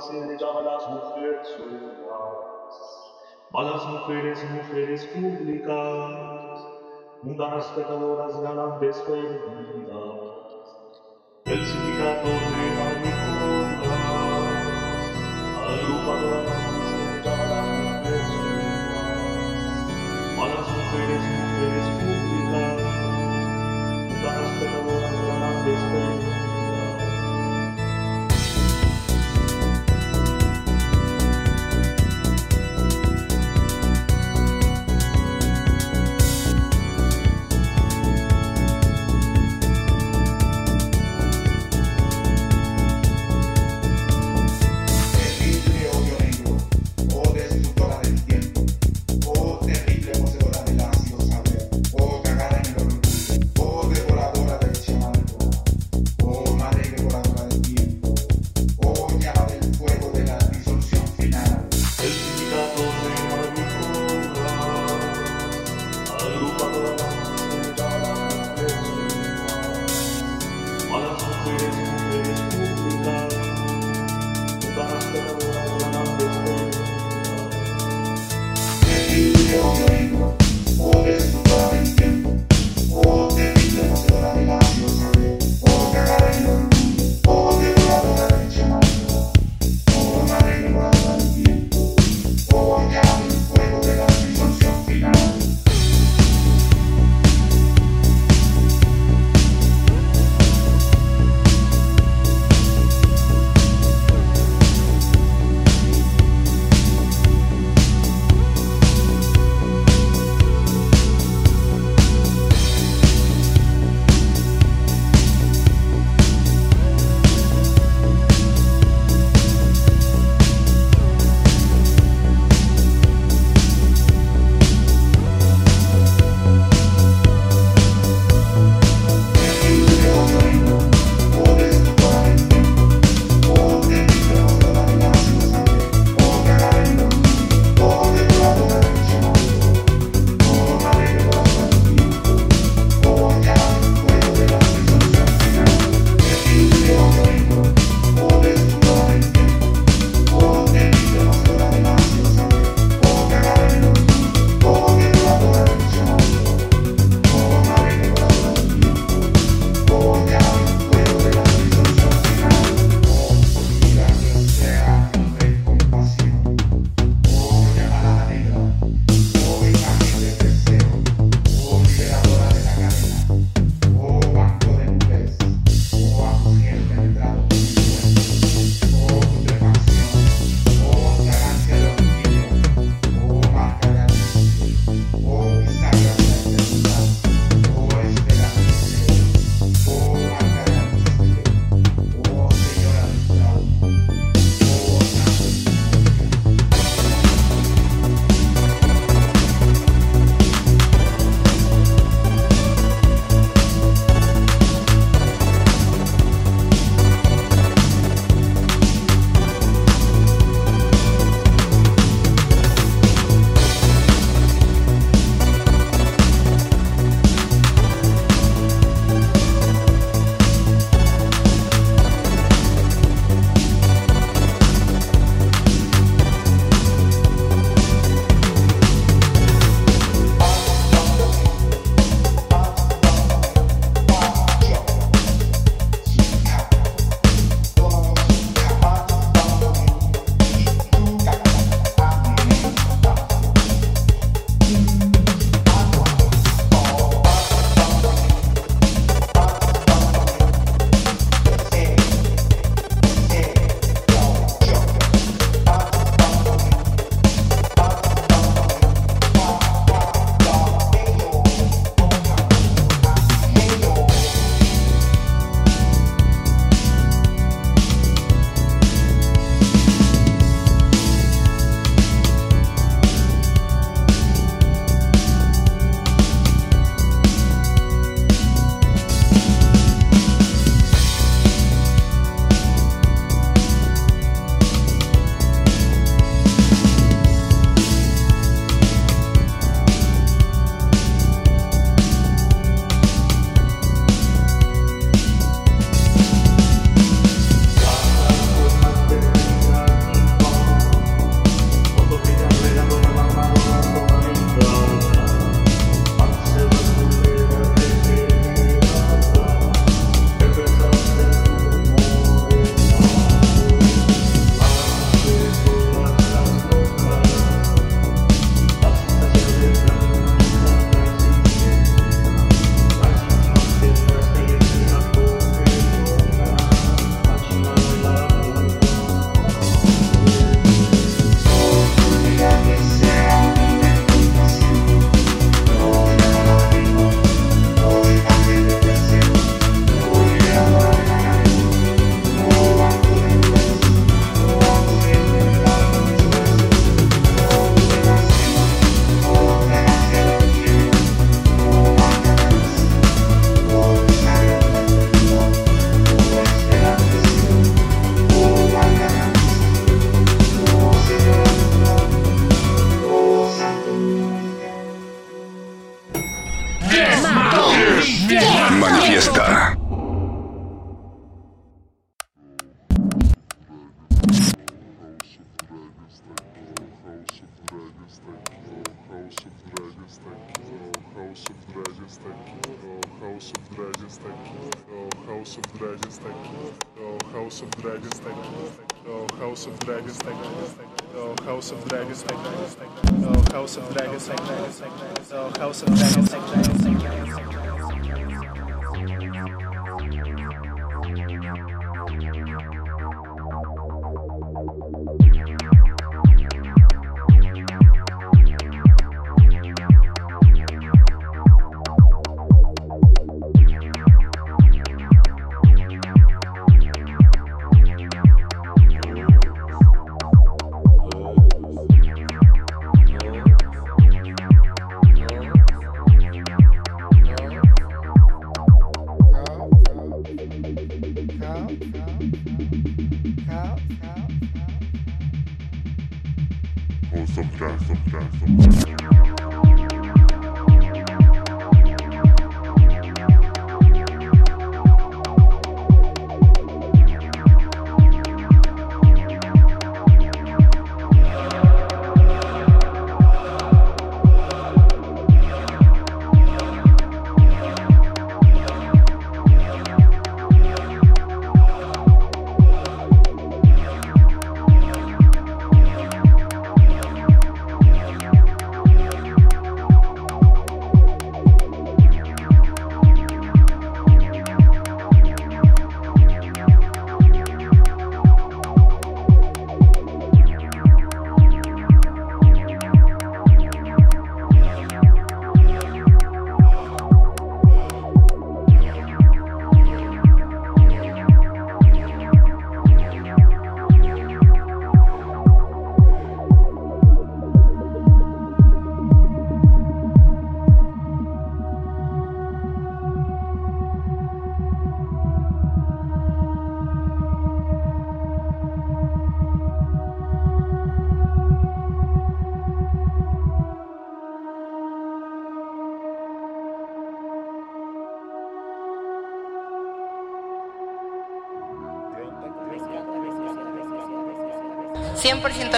todas las que se le llama las mujeres sueltas. Malas mujeres, mujeres públicas, mundanas pecadoras, galantes perdidas. El sindicato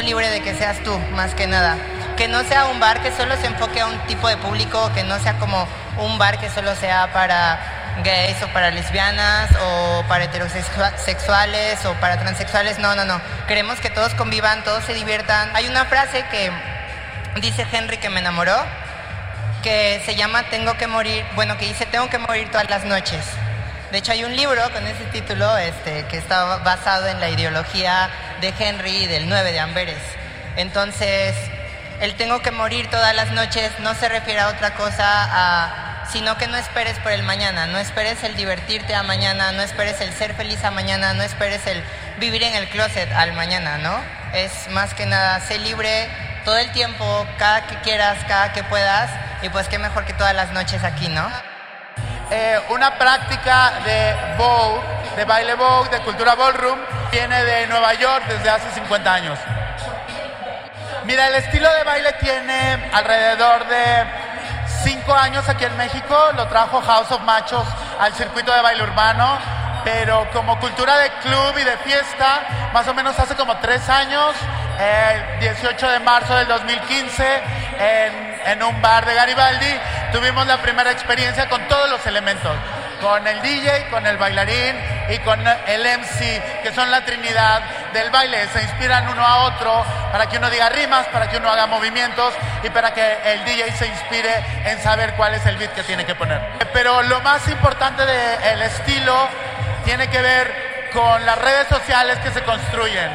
libre de que seas tú, más que nada. Que no sea un bar que solo se enfoque a un tipo de público, que no sea como un bar que solo sea para gays o para lesbianas o para heterosexuales o para transexuales. No, no, no. Queremos que todos convivan, todos se diviertan. Hay una frase que dice Henry que me enamoró, que se llama Tengo que morir, bueno, que dice Tengo que morir todas las noches. De hecho, hay un libro con ese título este, que está basado en la ideología de Henry del 9 de Amberes. Entonces, el tengo que morir todas las noches no se refiere a otra cosa, sino que no esperes por el mañana, no esperes el divertirte a mañana, no esperes el ser feliz a mañana, no esperes el vivir en el closet al mañana, ¿no? Es más que nada, sé libre todo el tiempo, cada que quieras, cada que puedas, y pues qué mejor que todas las noches aquí, ¿no? Eh, una práctica de Vogue, de baile Vogue, de cultura ballroom, viene de Nueva York desde hace 50 años. Mira, el estilo de baile tiene alrededor de 5 años aquí en México, lo trajo House of Machos al circuito de baile urbano, pero como cultura de club y de fiesta, más o menos hace como 3 años, el 18 de marzo del 2015, en, en un bar de Garibaldi, tuvimos la primera experiencia con todos los elementos, con el DJ, con el bailarín y con el MC, que son la trinidad del baile. Se inspiran uno a otro para que uno diga rimas, para que uno haga movimientos y para que el DJ se inspire en saber cuál es el beat que tiene que poner. Pero lo más importante del estilo tiene que ver con las redes sociales que se construyen,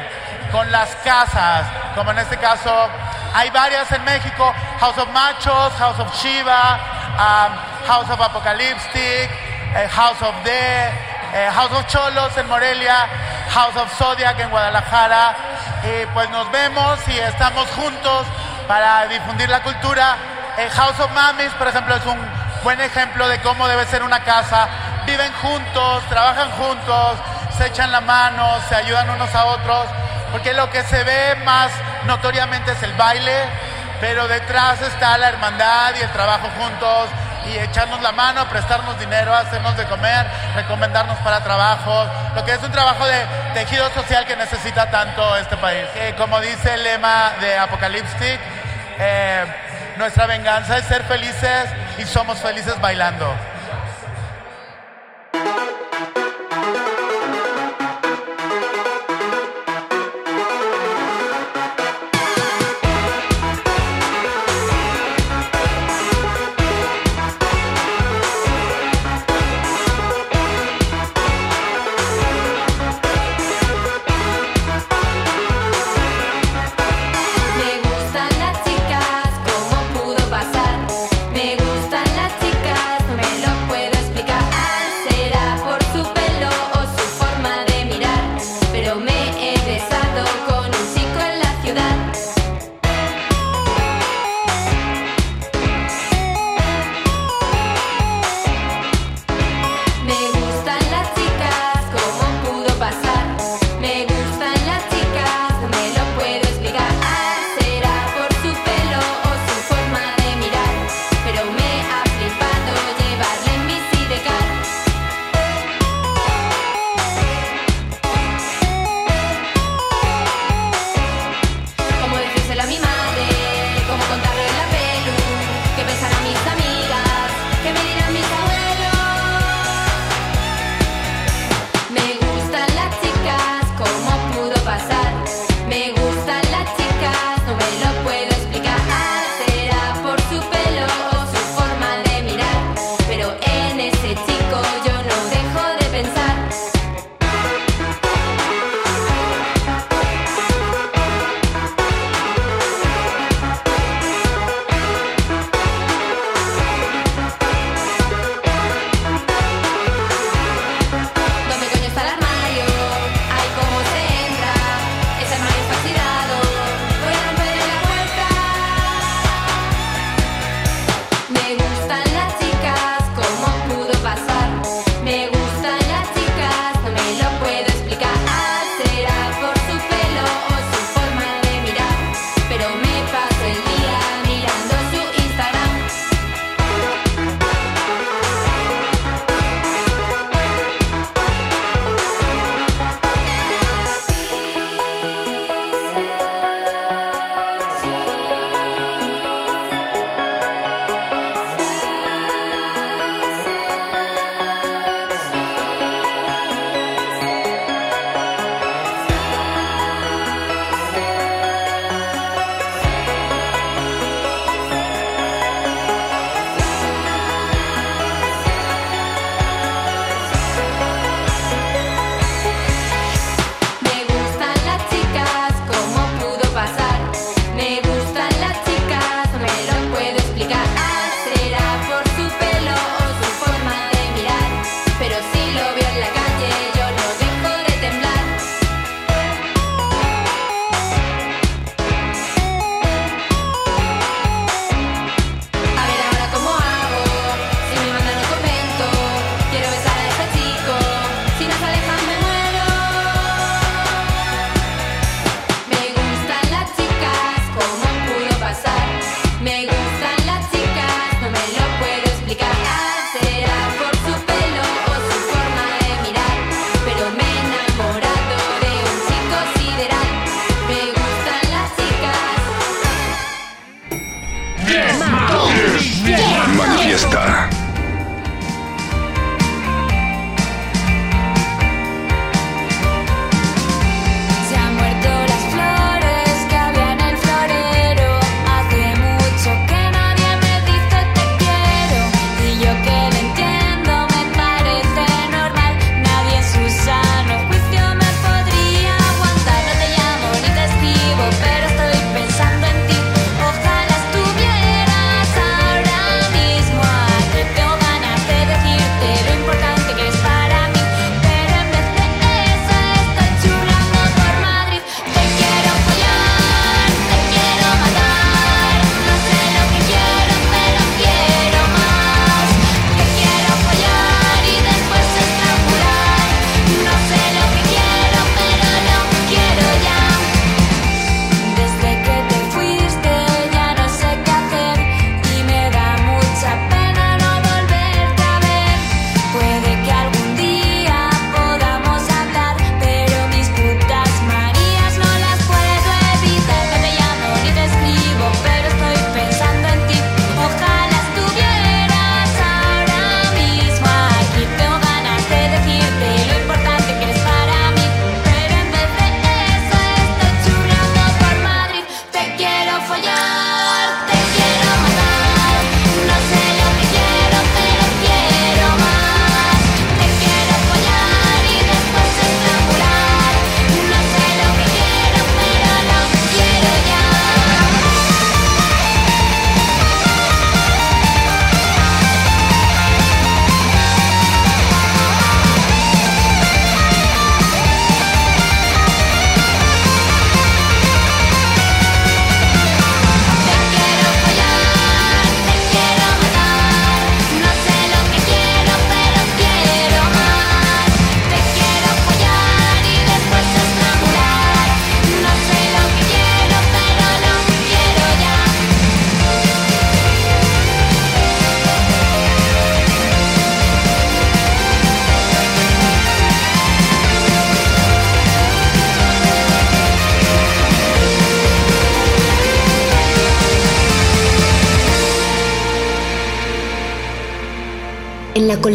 con las casas, como en este caso hay varias en México, House of Machos, House of Shiva, um, House of Apocalyptic, eh, House of The, eh, House of Cholos en Morelia, House of Zodiac en Guadalajara. Y pues nos vemos y estamos juntos para difundir la cultura. Eh, House of Mamis, por ejemplo, es un buen ejemplo de cómo debe ser una casa. Viven juntos, trabajan juntos, se echan la mano, se ayudan unos a otros, porque lo que se ve más notoriamente es el baile, pero detrás está la hermandad y el trabajo juntos y echarnos la mano, prestarnos dinero, hacernos de comer, recomendarnos para trabajos, lo que es un trabajo de tejido social que necesita tanto este país. Eh, como dice el lema de Apocalipsis, eh, nuestra venganza es ser felices y somos felices bailando.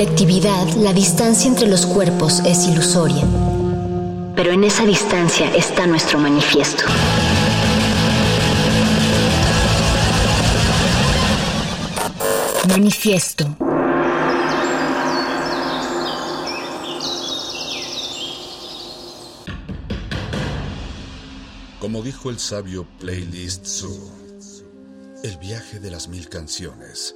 Colectividad, la distancia entre los cuerpos es ilusoria. Pero en esa distancia está nuestro manifiesto. Manifiesto. Como dijo el sabio Playlist Zoo, el viaje de las mil canciones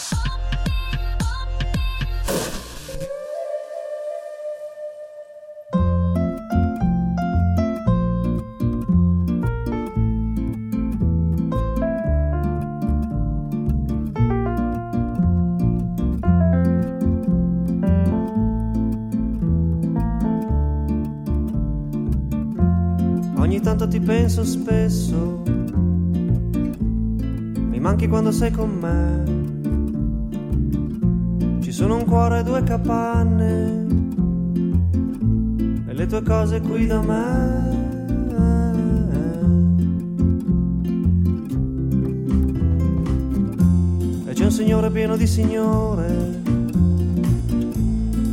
Penso spesso, mi manchi quando sei con me. Ci sono un cuore e due capanne, e le tue cose qui da me. E c'è un signore pieno di signore,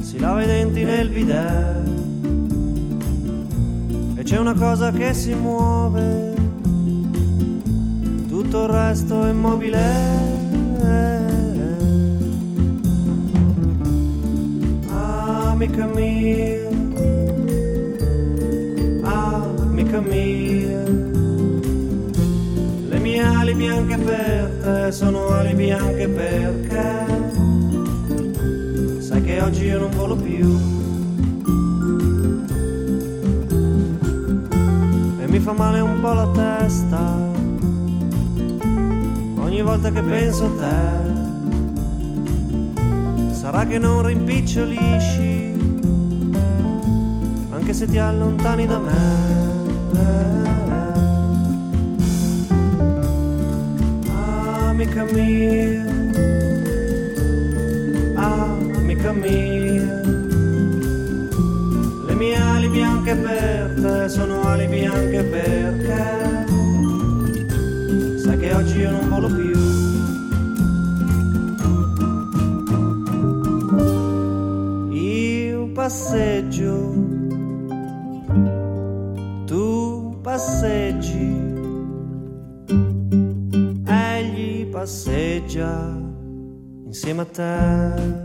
si lava i denti nel bidet. C'è una cosa che si muove, tutto il resto è immobile. Amica mia, amica mia, le mie ali bianche per te sono ali bianche perché sai che oggi io non volo più. Fa male un po' la testa ogni volta che penso a te. Sarà che non rimpicciolisci anche se ti allontani da me. Amica mia, amica mia. Ali per te sono ali bianche perché sai che oggi io non volo più. Io passeggio, tu passeggi, egli passeggia insieme a te.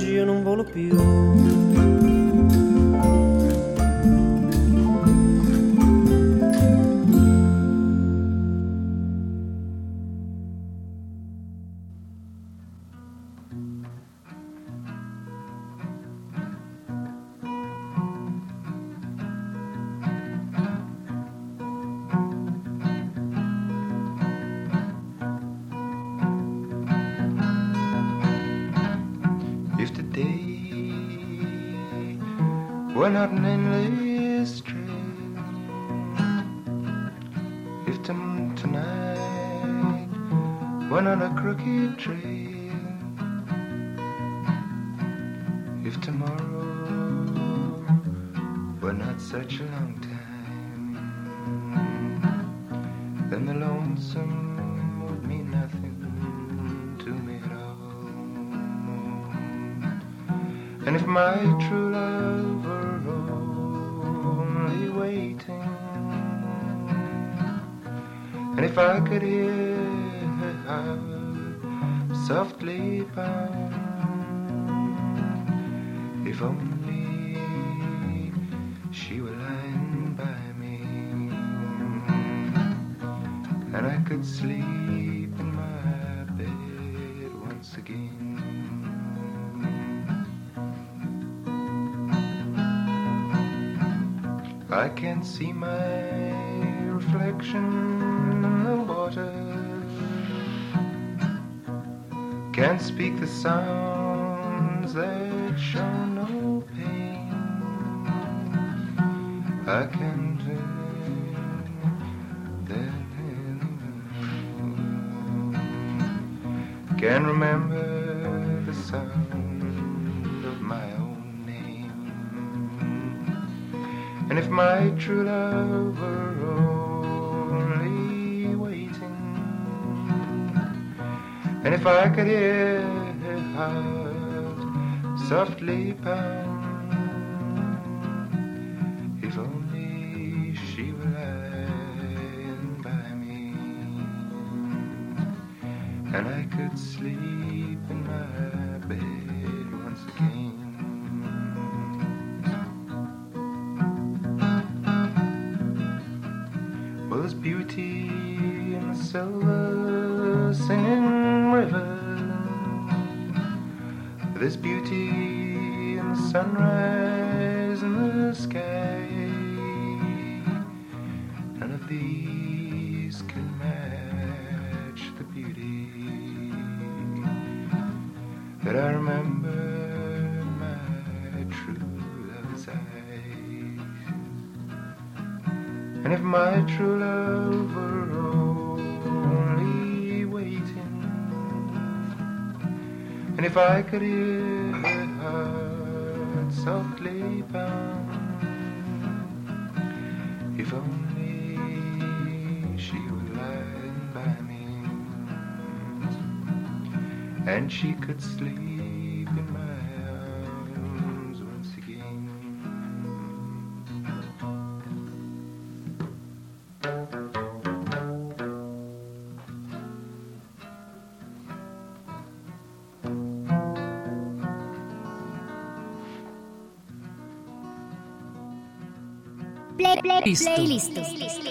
Eu não volo pior. See my reflection in the water. Can't speak the sounds that show no pain. I can true love were only waiting, and if I could hear her heart softly pound, if only she were lying by me, and I could sleep in my bed once again. Sunrise in the sky. None of these can match the beauty that I remember my true love's eyes. And if my true love were only waiting, and if I could hear softly bound. if only she would lying by me, and she could sleep Play, play,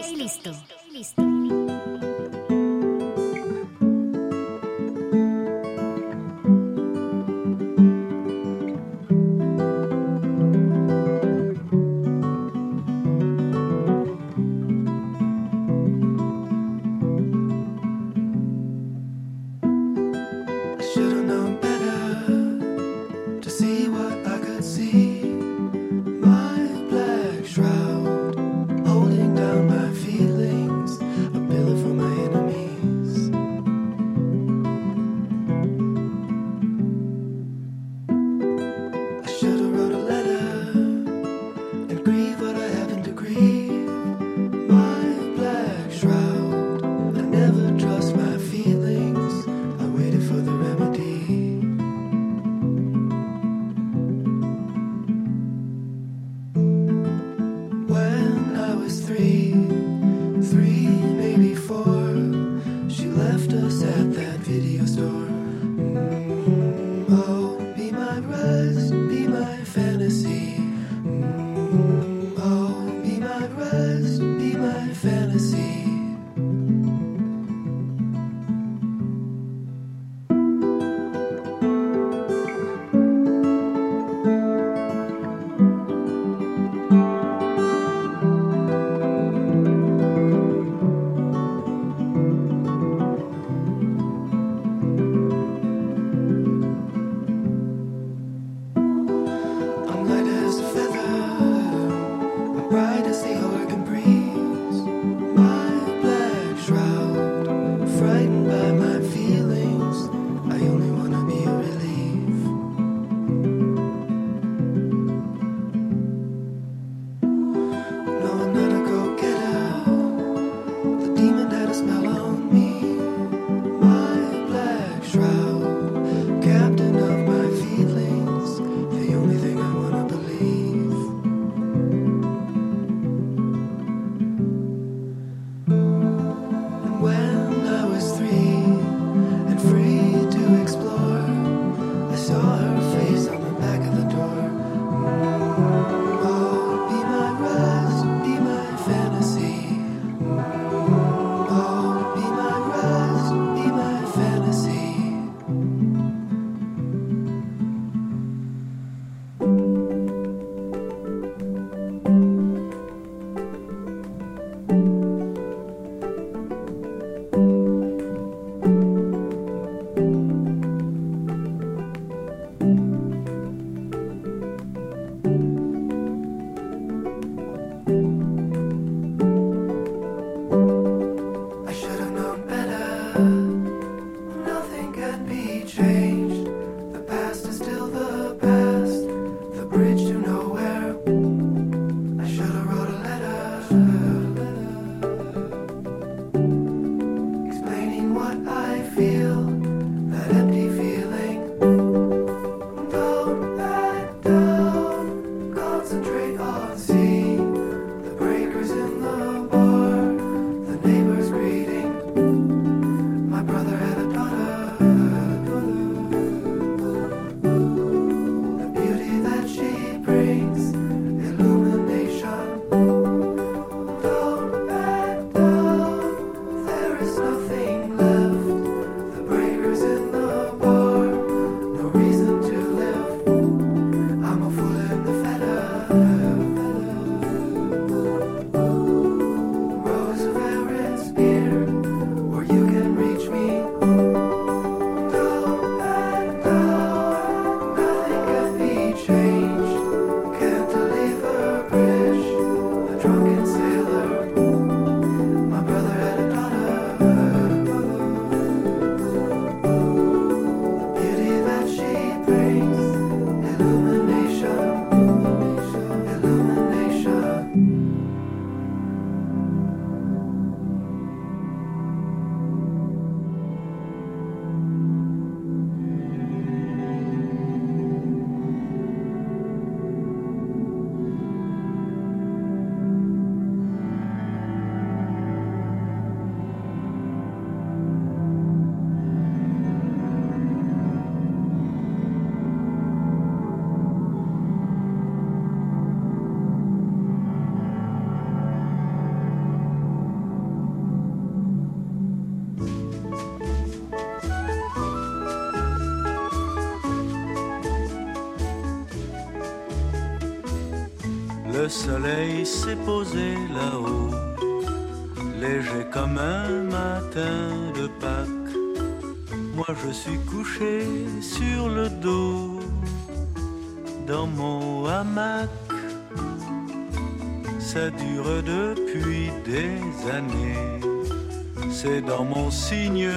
dans mon signe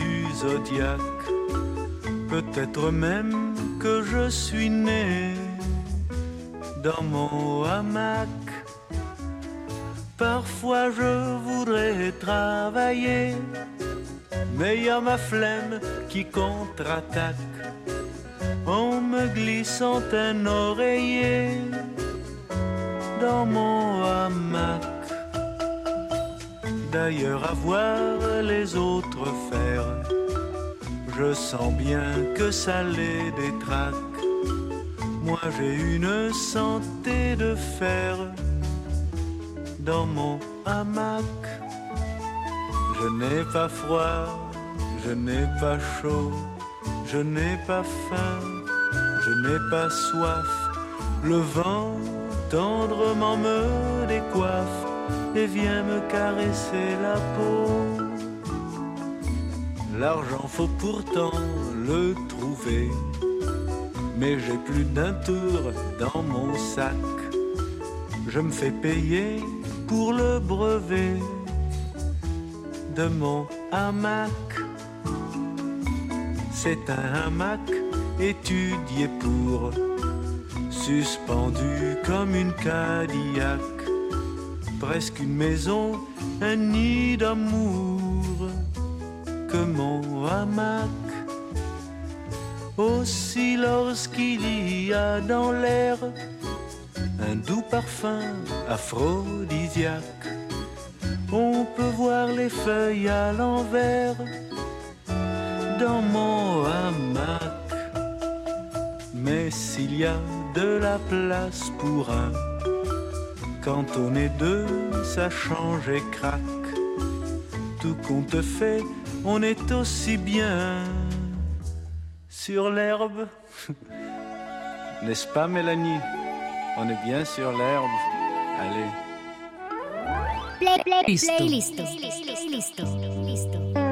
du zodiaque. Peut-être même que je suis né dans mon hamac. Parfois je voudrais travailler, mais y a ma flemme qui contre-attaque en me glissant un oreiller À voir les autres faire, je sens bien que ça les détraque. Moi j'ai une santé de fer dans mon hamac. Je n'ai pas froid, je n'ai pas chaud, je n'ai pas faim, je n'ai pas soif. Le vent tendrement me décoiffe et vient me caresser la peau. L'argent faut pourtant le trouver, mais j'ai plus d'un tour dans mon sac. Je me fais payer pour le brevet de mon hamac. C'est un hamac étudié pour, suspendu comme une Cadillac, presque une maison, un nid d'amour que mon hamac. Aussi lorsqu'il y a dans l'air un doux parfum aphrodisiaque, on peut voir les feuilles à l'envers dans mon hamac. Mais s'il y a de la place pour un, quand on est deux, ça change et craque. Tout compte fait, on est aussi bien sur l'herbe. [laughs] N'est-ce pas, Mélanie? On est bien sur l'herbe. Allez. Play, play, Listo. play, listo. Listo. Listo.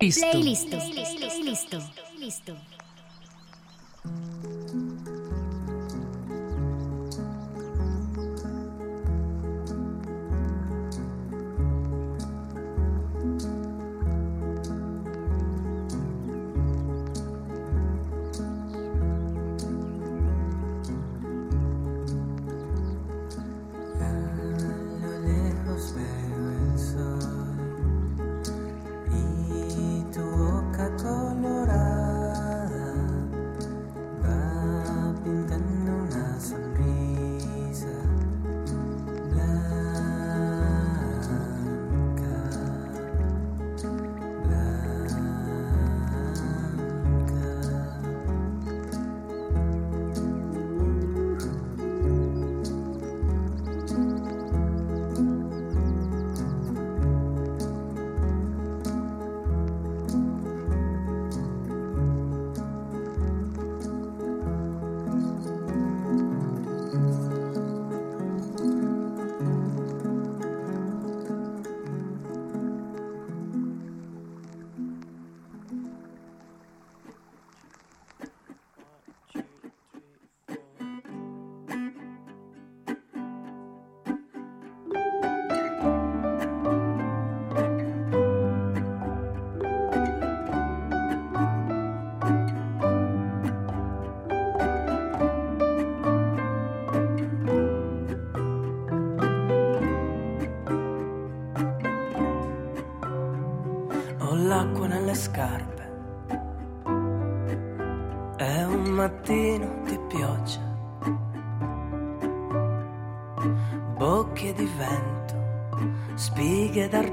playlist. Playlist.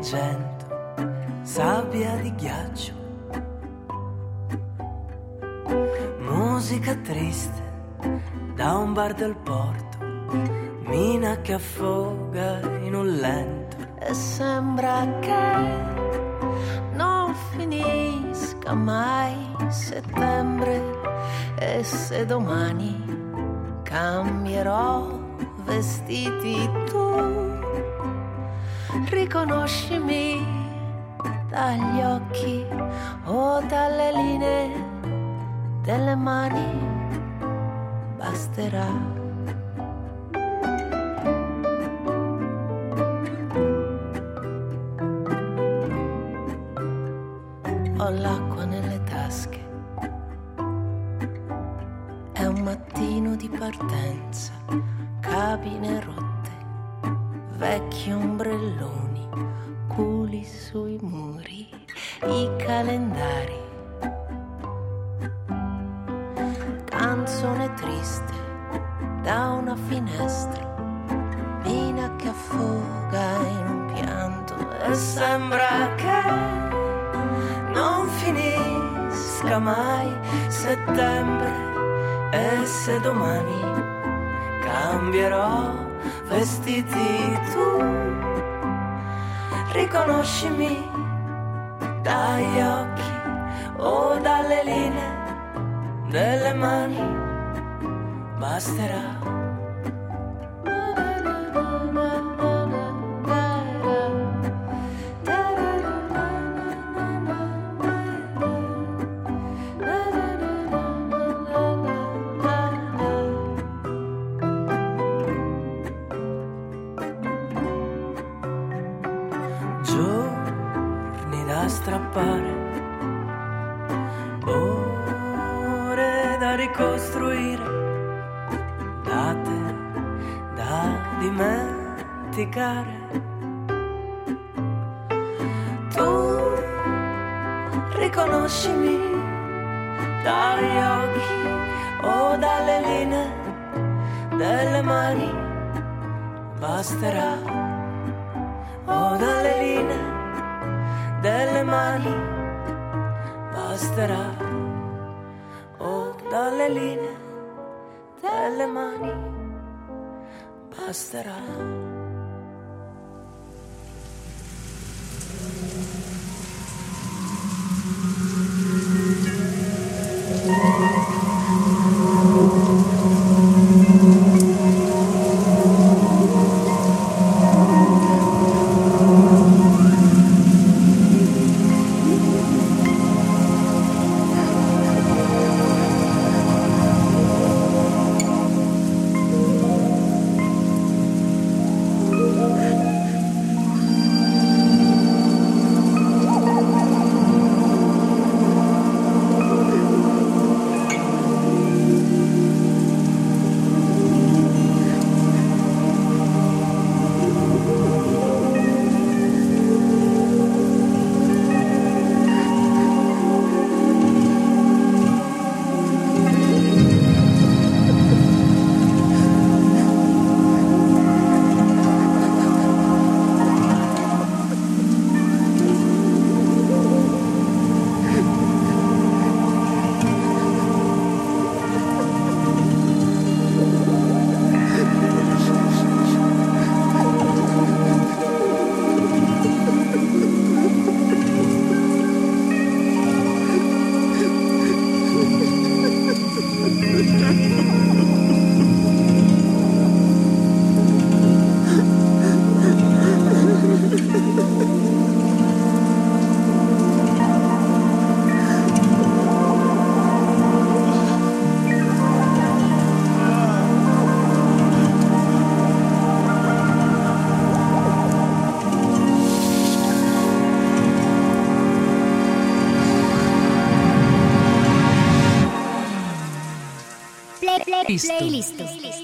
站。riconoscimi dagli occhi o dalle linee delle mani, basterà. Play, play,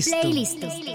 Play, play,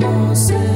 você.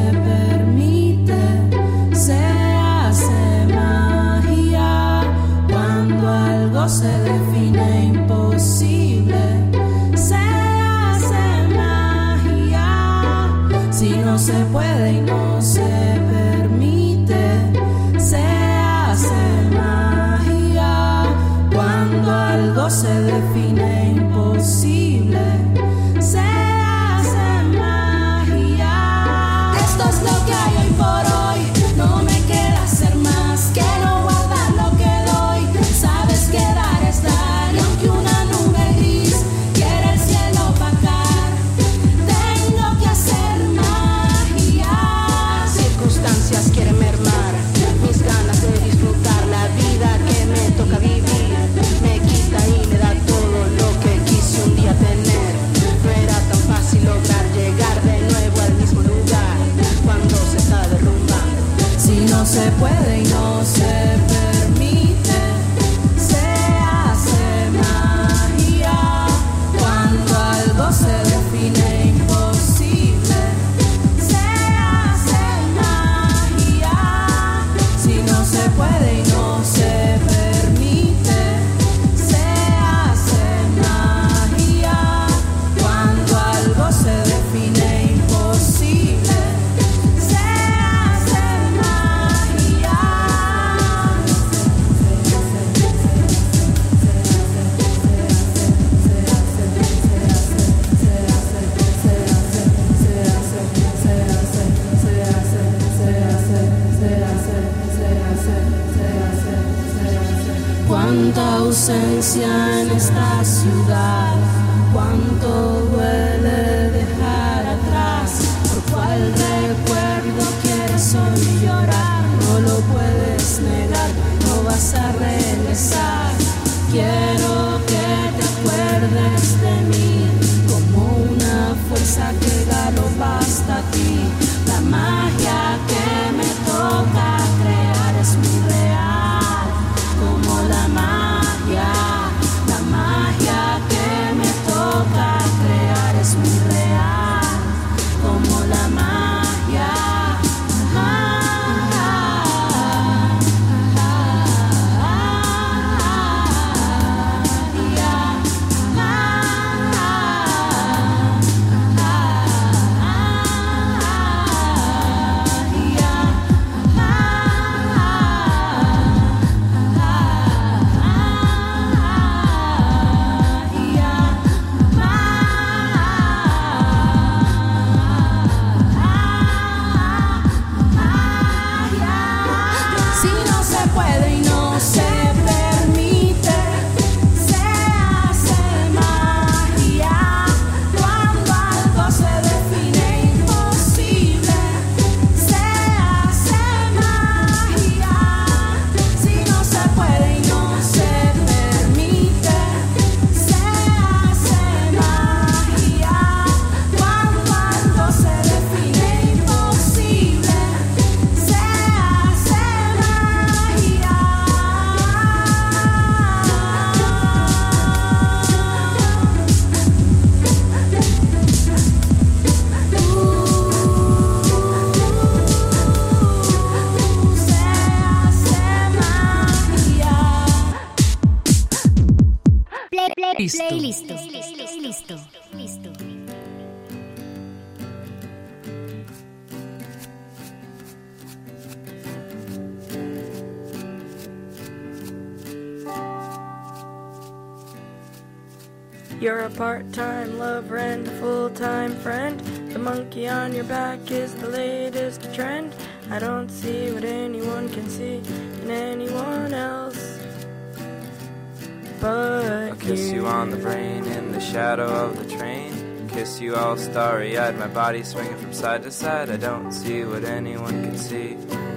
all starry eyed, my body swinging from side to side. I don't see what anyone can see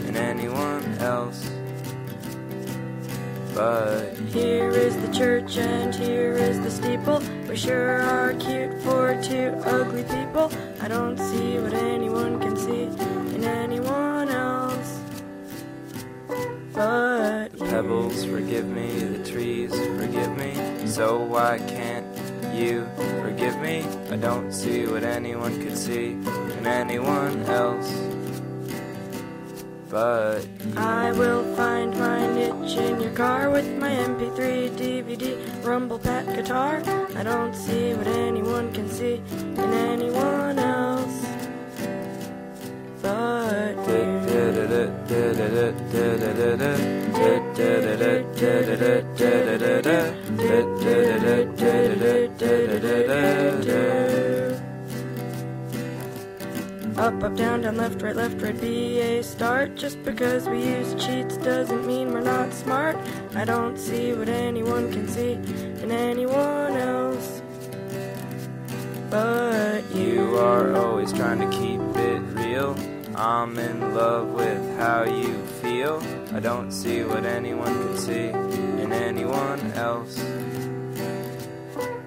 in anyone else. But here is the church and here is the steeple. We sure are cute for two ugly people. I don't see what anyone can see in anyone else. But the pebbles forgive me, the trees forgive me, so I can't you forgive me. I don't see what anyone could see in anyone else. But I will find my niche in your car with my MP3, DVD, rumble pack guitar. I don't see what anyone can see in anyone else. But Up, up, down, down, left, right, left, right, B, A, start. Just because we use cheats doesn't mean we're not smart. I don't see what anyone can see in anyone else. But you are always trying to keep it real. I'm in love with how you feel. I don't see what anyone can see in anyone else.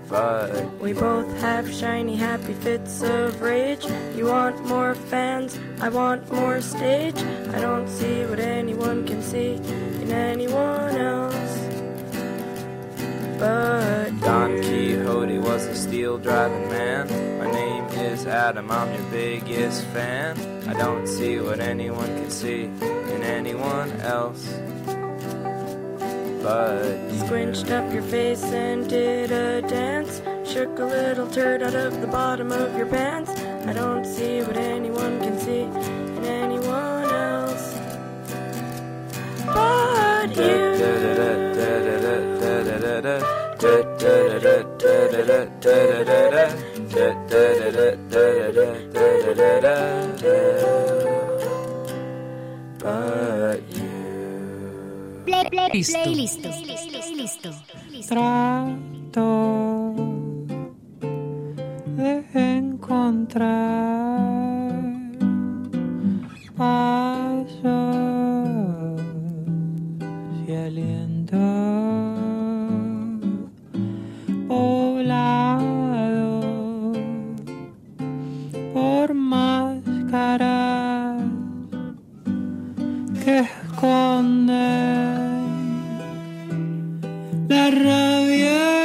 But we both have shiny, happy fits of rage. You want more fans, I want more stage. I don't see what anyone can see in anyone else. But Don Quixote was a steel driving man. My name is Adam, I'm your biggest fan. I don't see what anyone can see in anyone else. But squinched up your face and did a dance. Shook a little turd out of the bottom of your pants. I don't see what anyone can see in anyone else. But you. But Play, play, Listo. play, listo. Listo. Trato de encontrar pasos y aliento por máscaras que esconden la rabia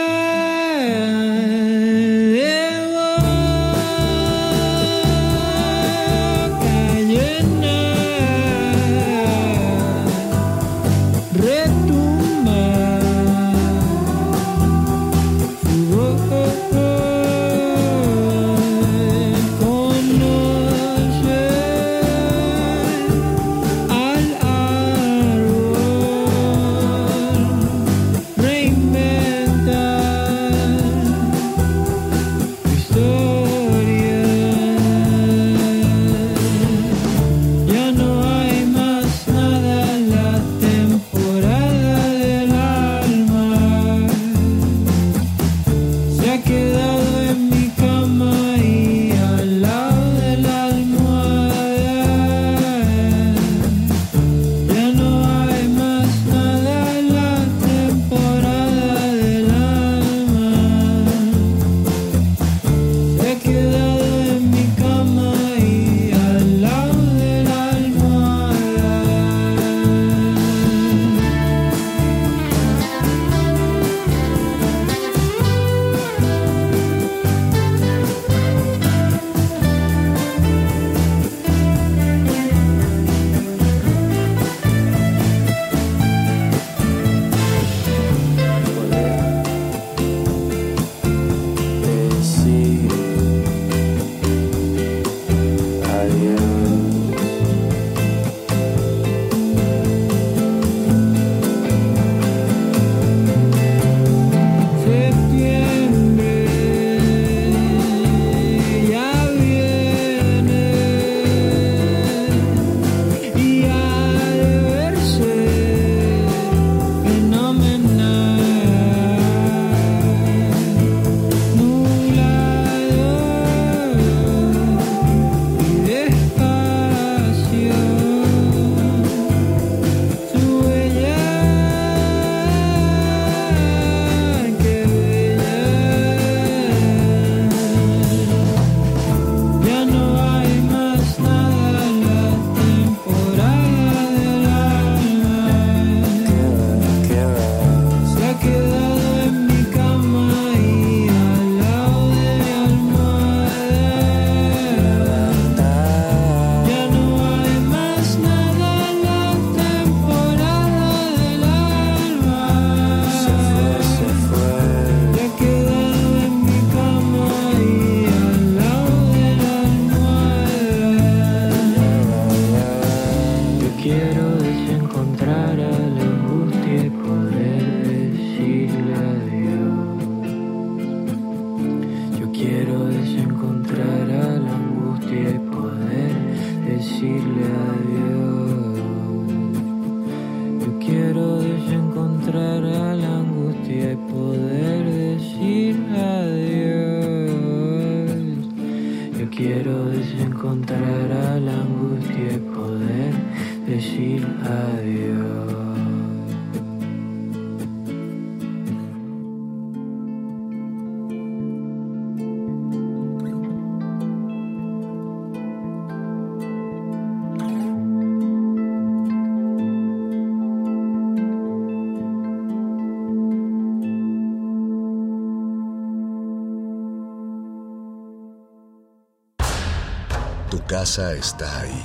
casa está ahí,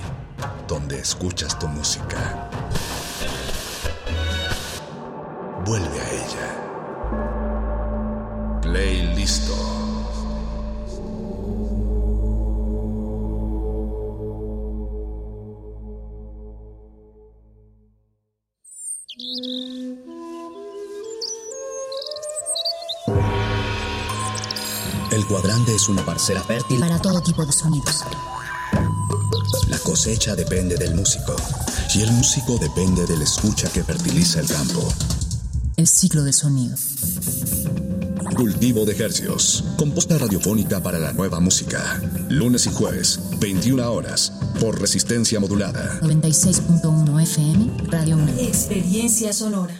donde escuchas tu música. Vuelve a ella. Play listo. El cuadrante es una parcela fértil Para todo tipo de sonidos. La cosecha depende del músico y el músico depende del escucha que fertiliza el campo. El ciclo del sonido. Cultivo de Hercios. Composta radiofónica para la nueva música. Lunes y jueves, 21 horas, por resistencia modulada. 96.1 FM, Radio 1. Experiencia sonora.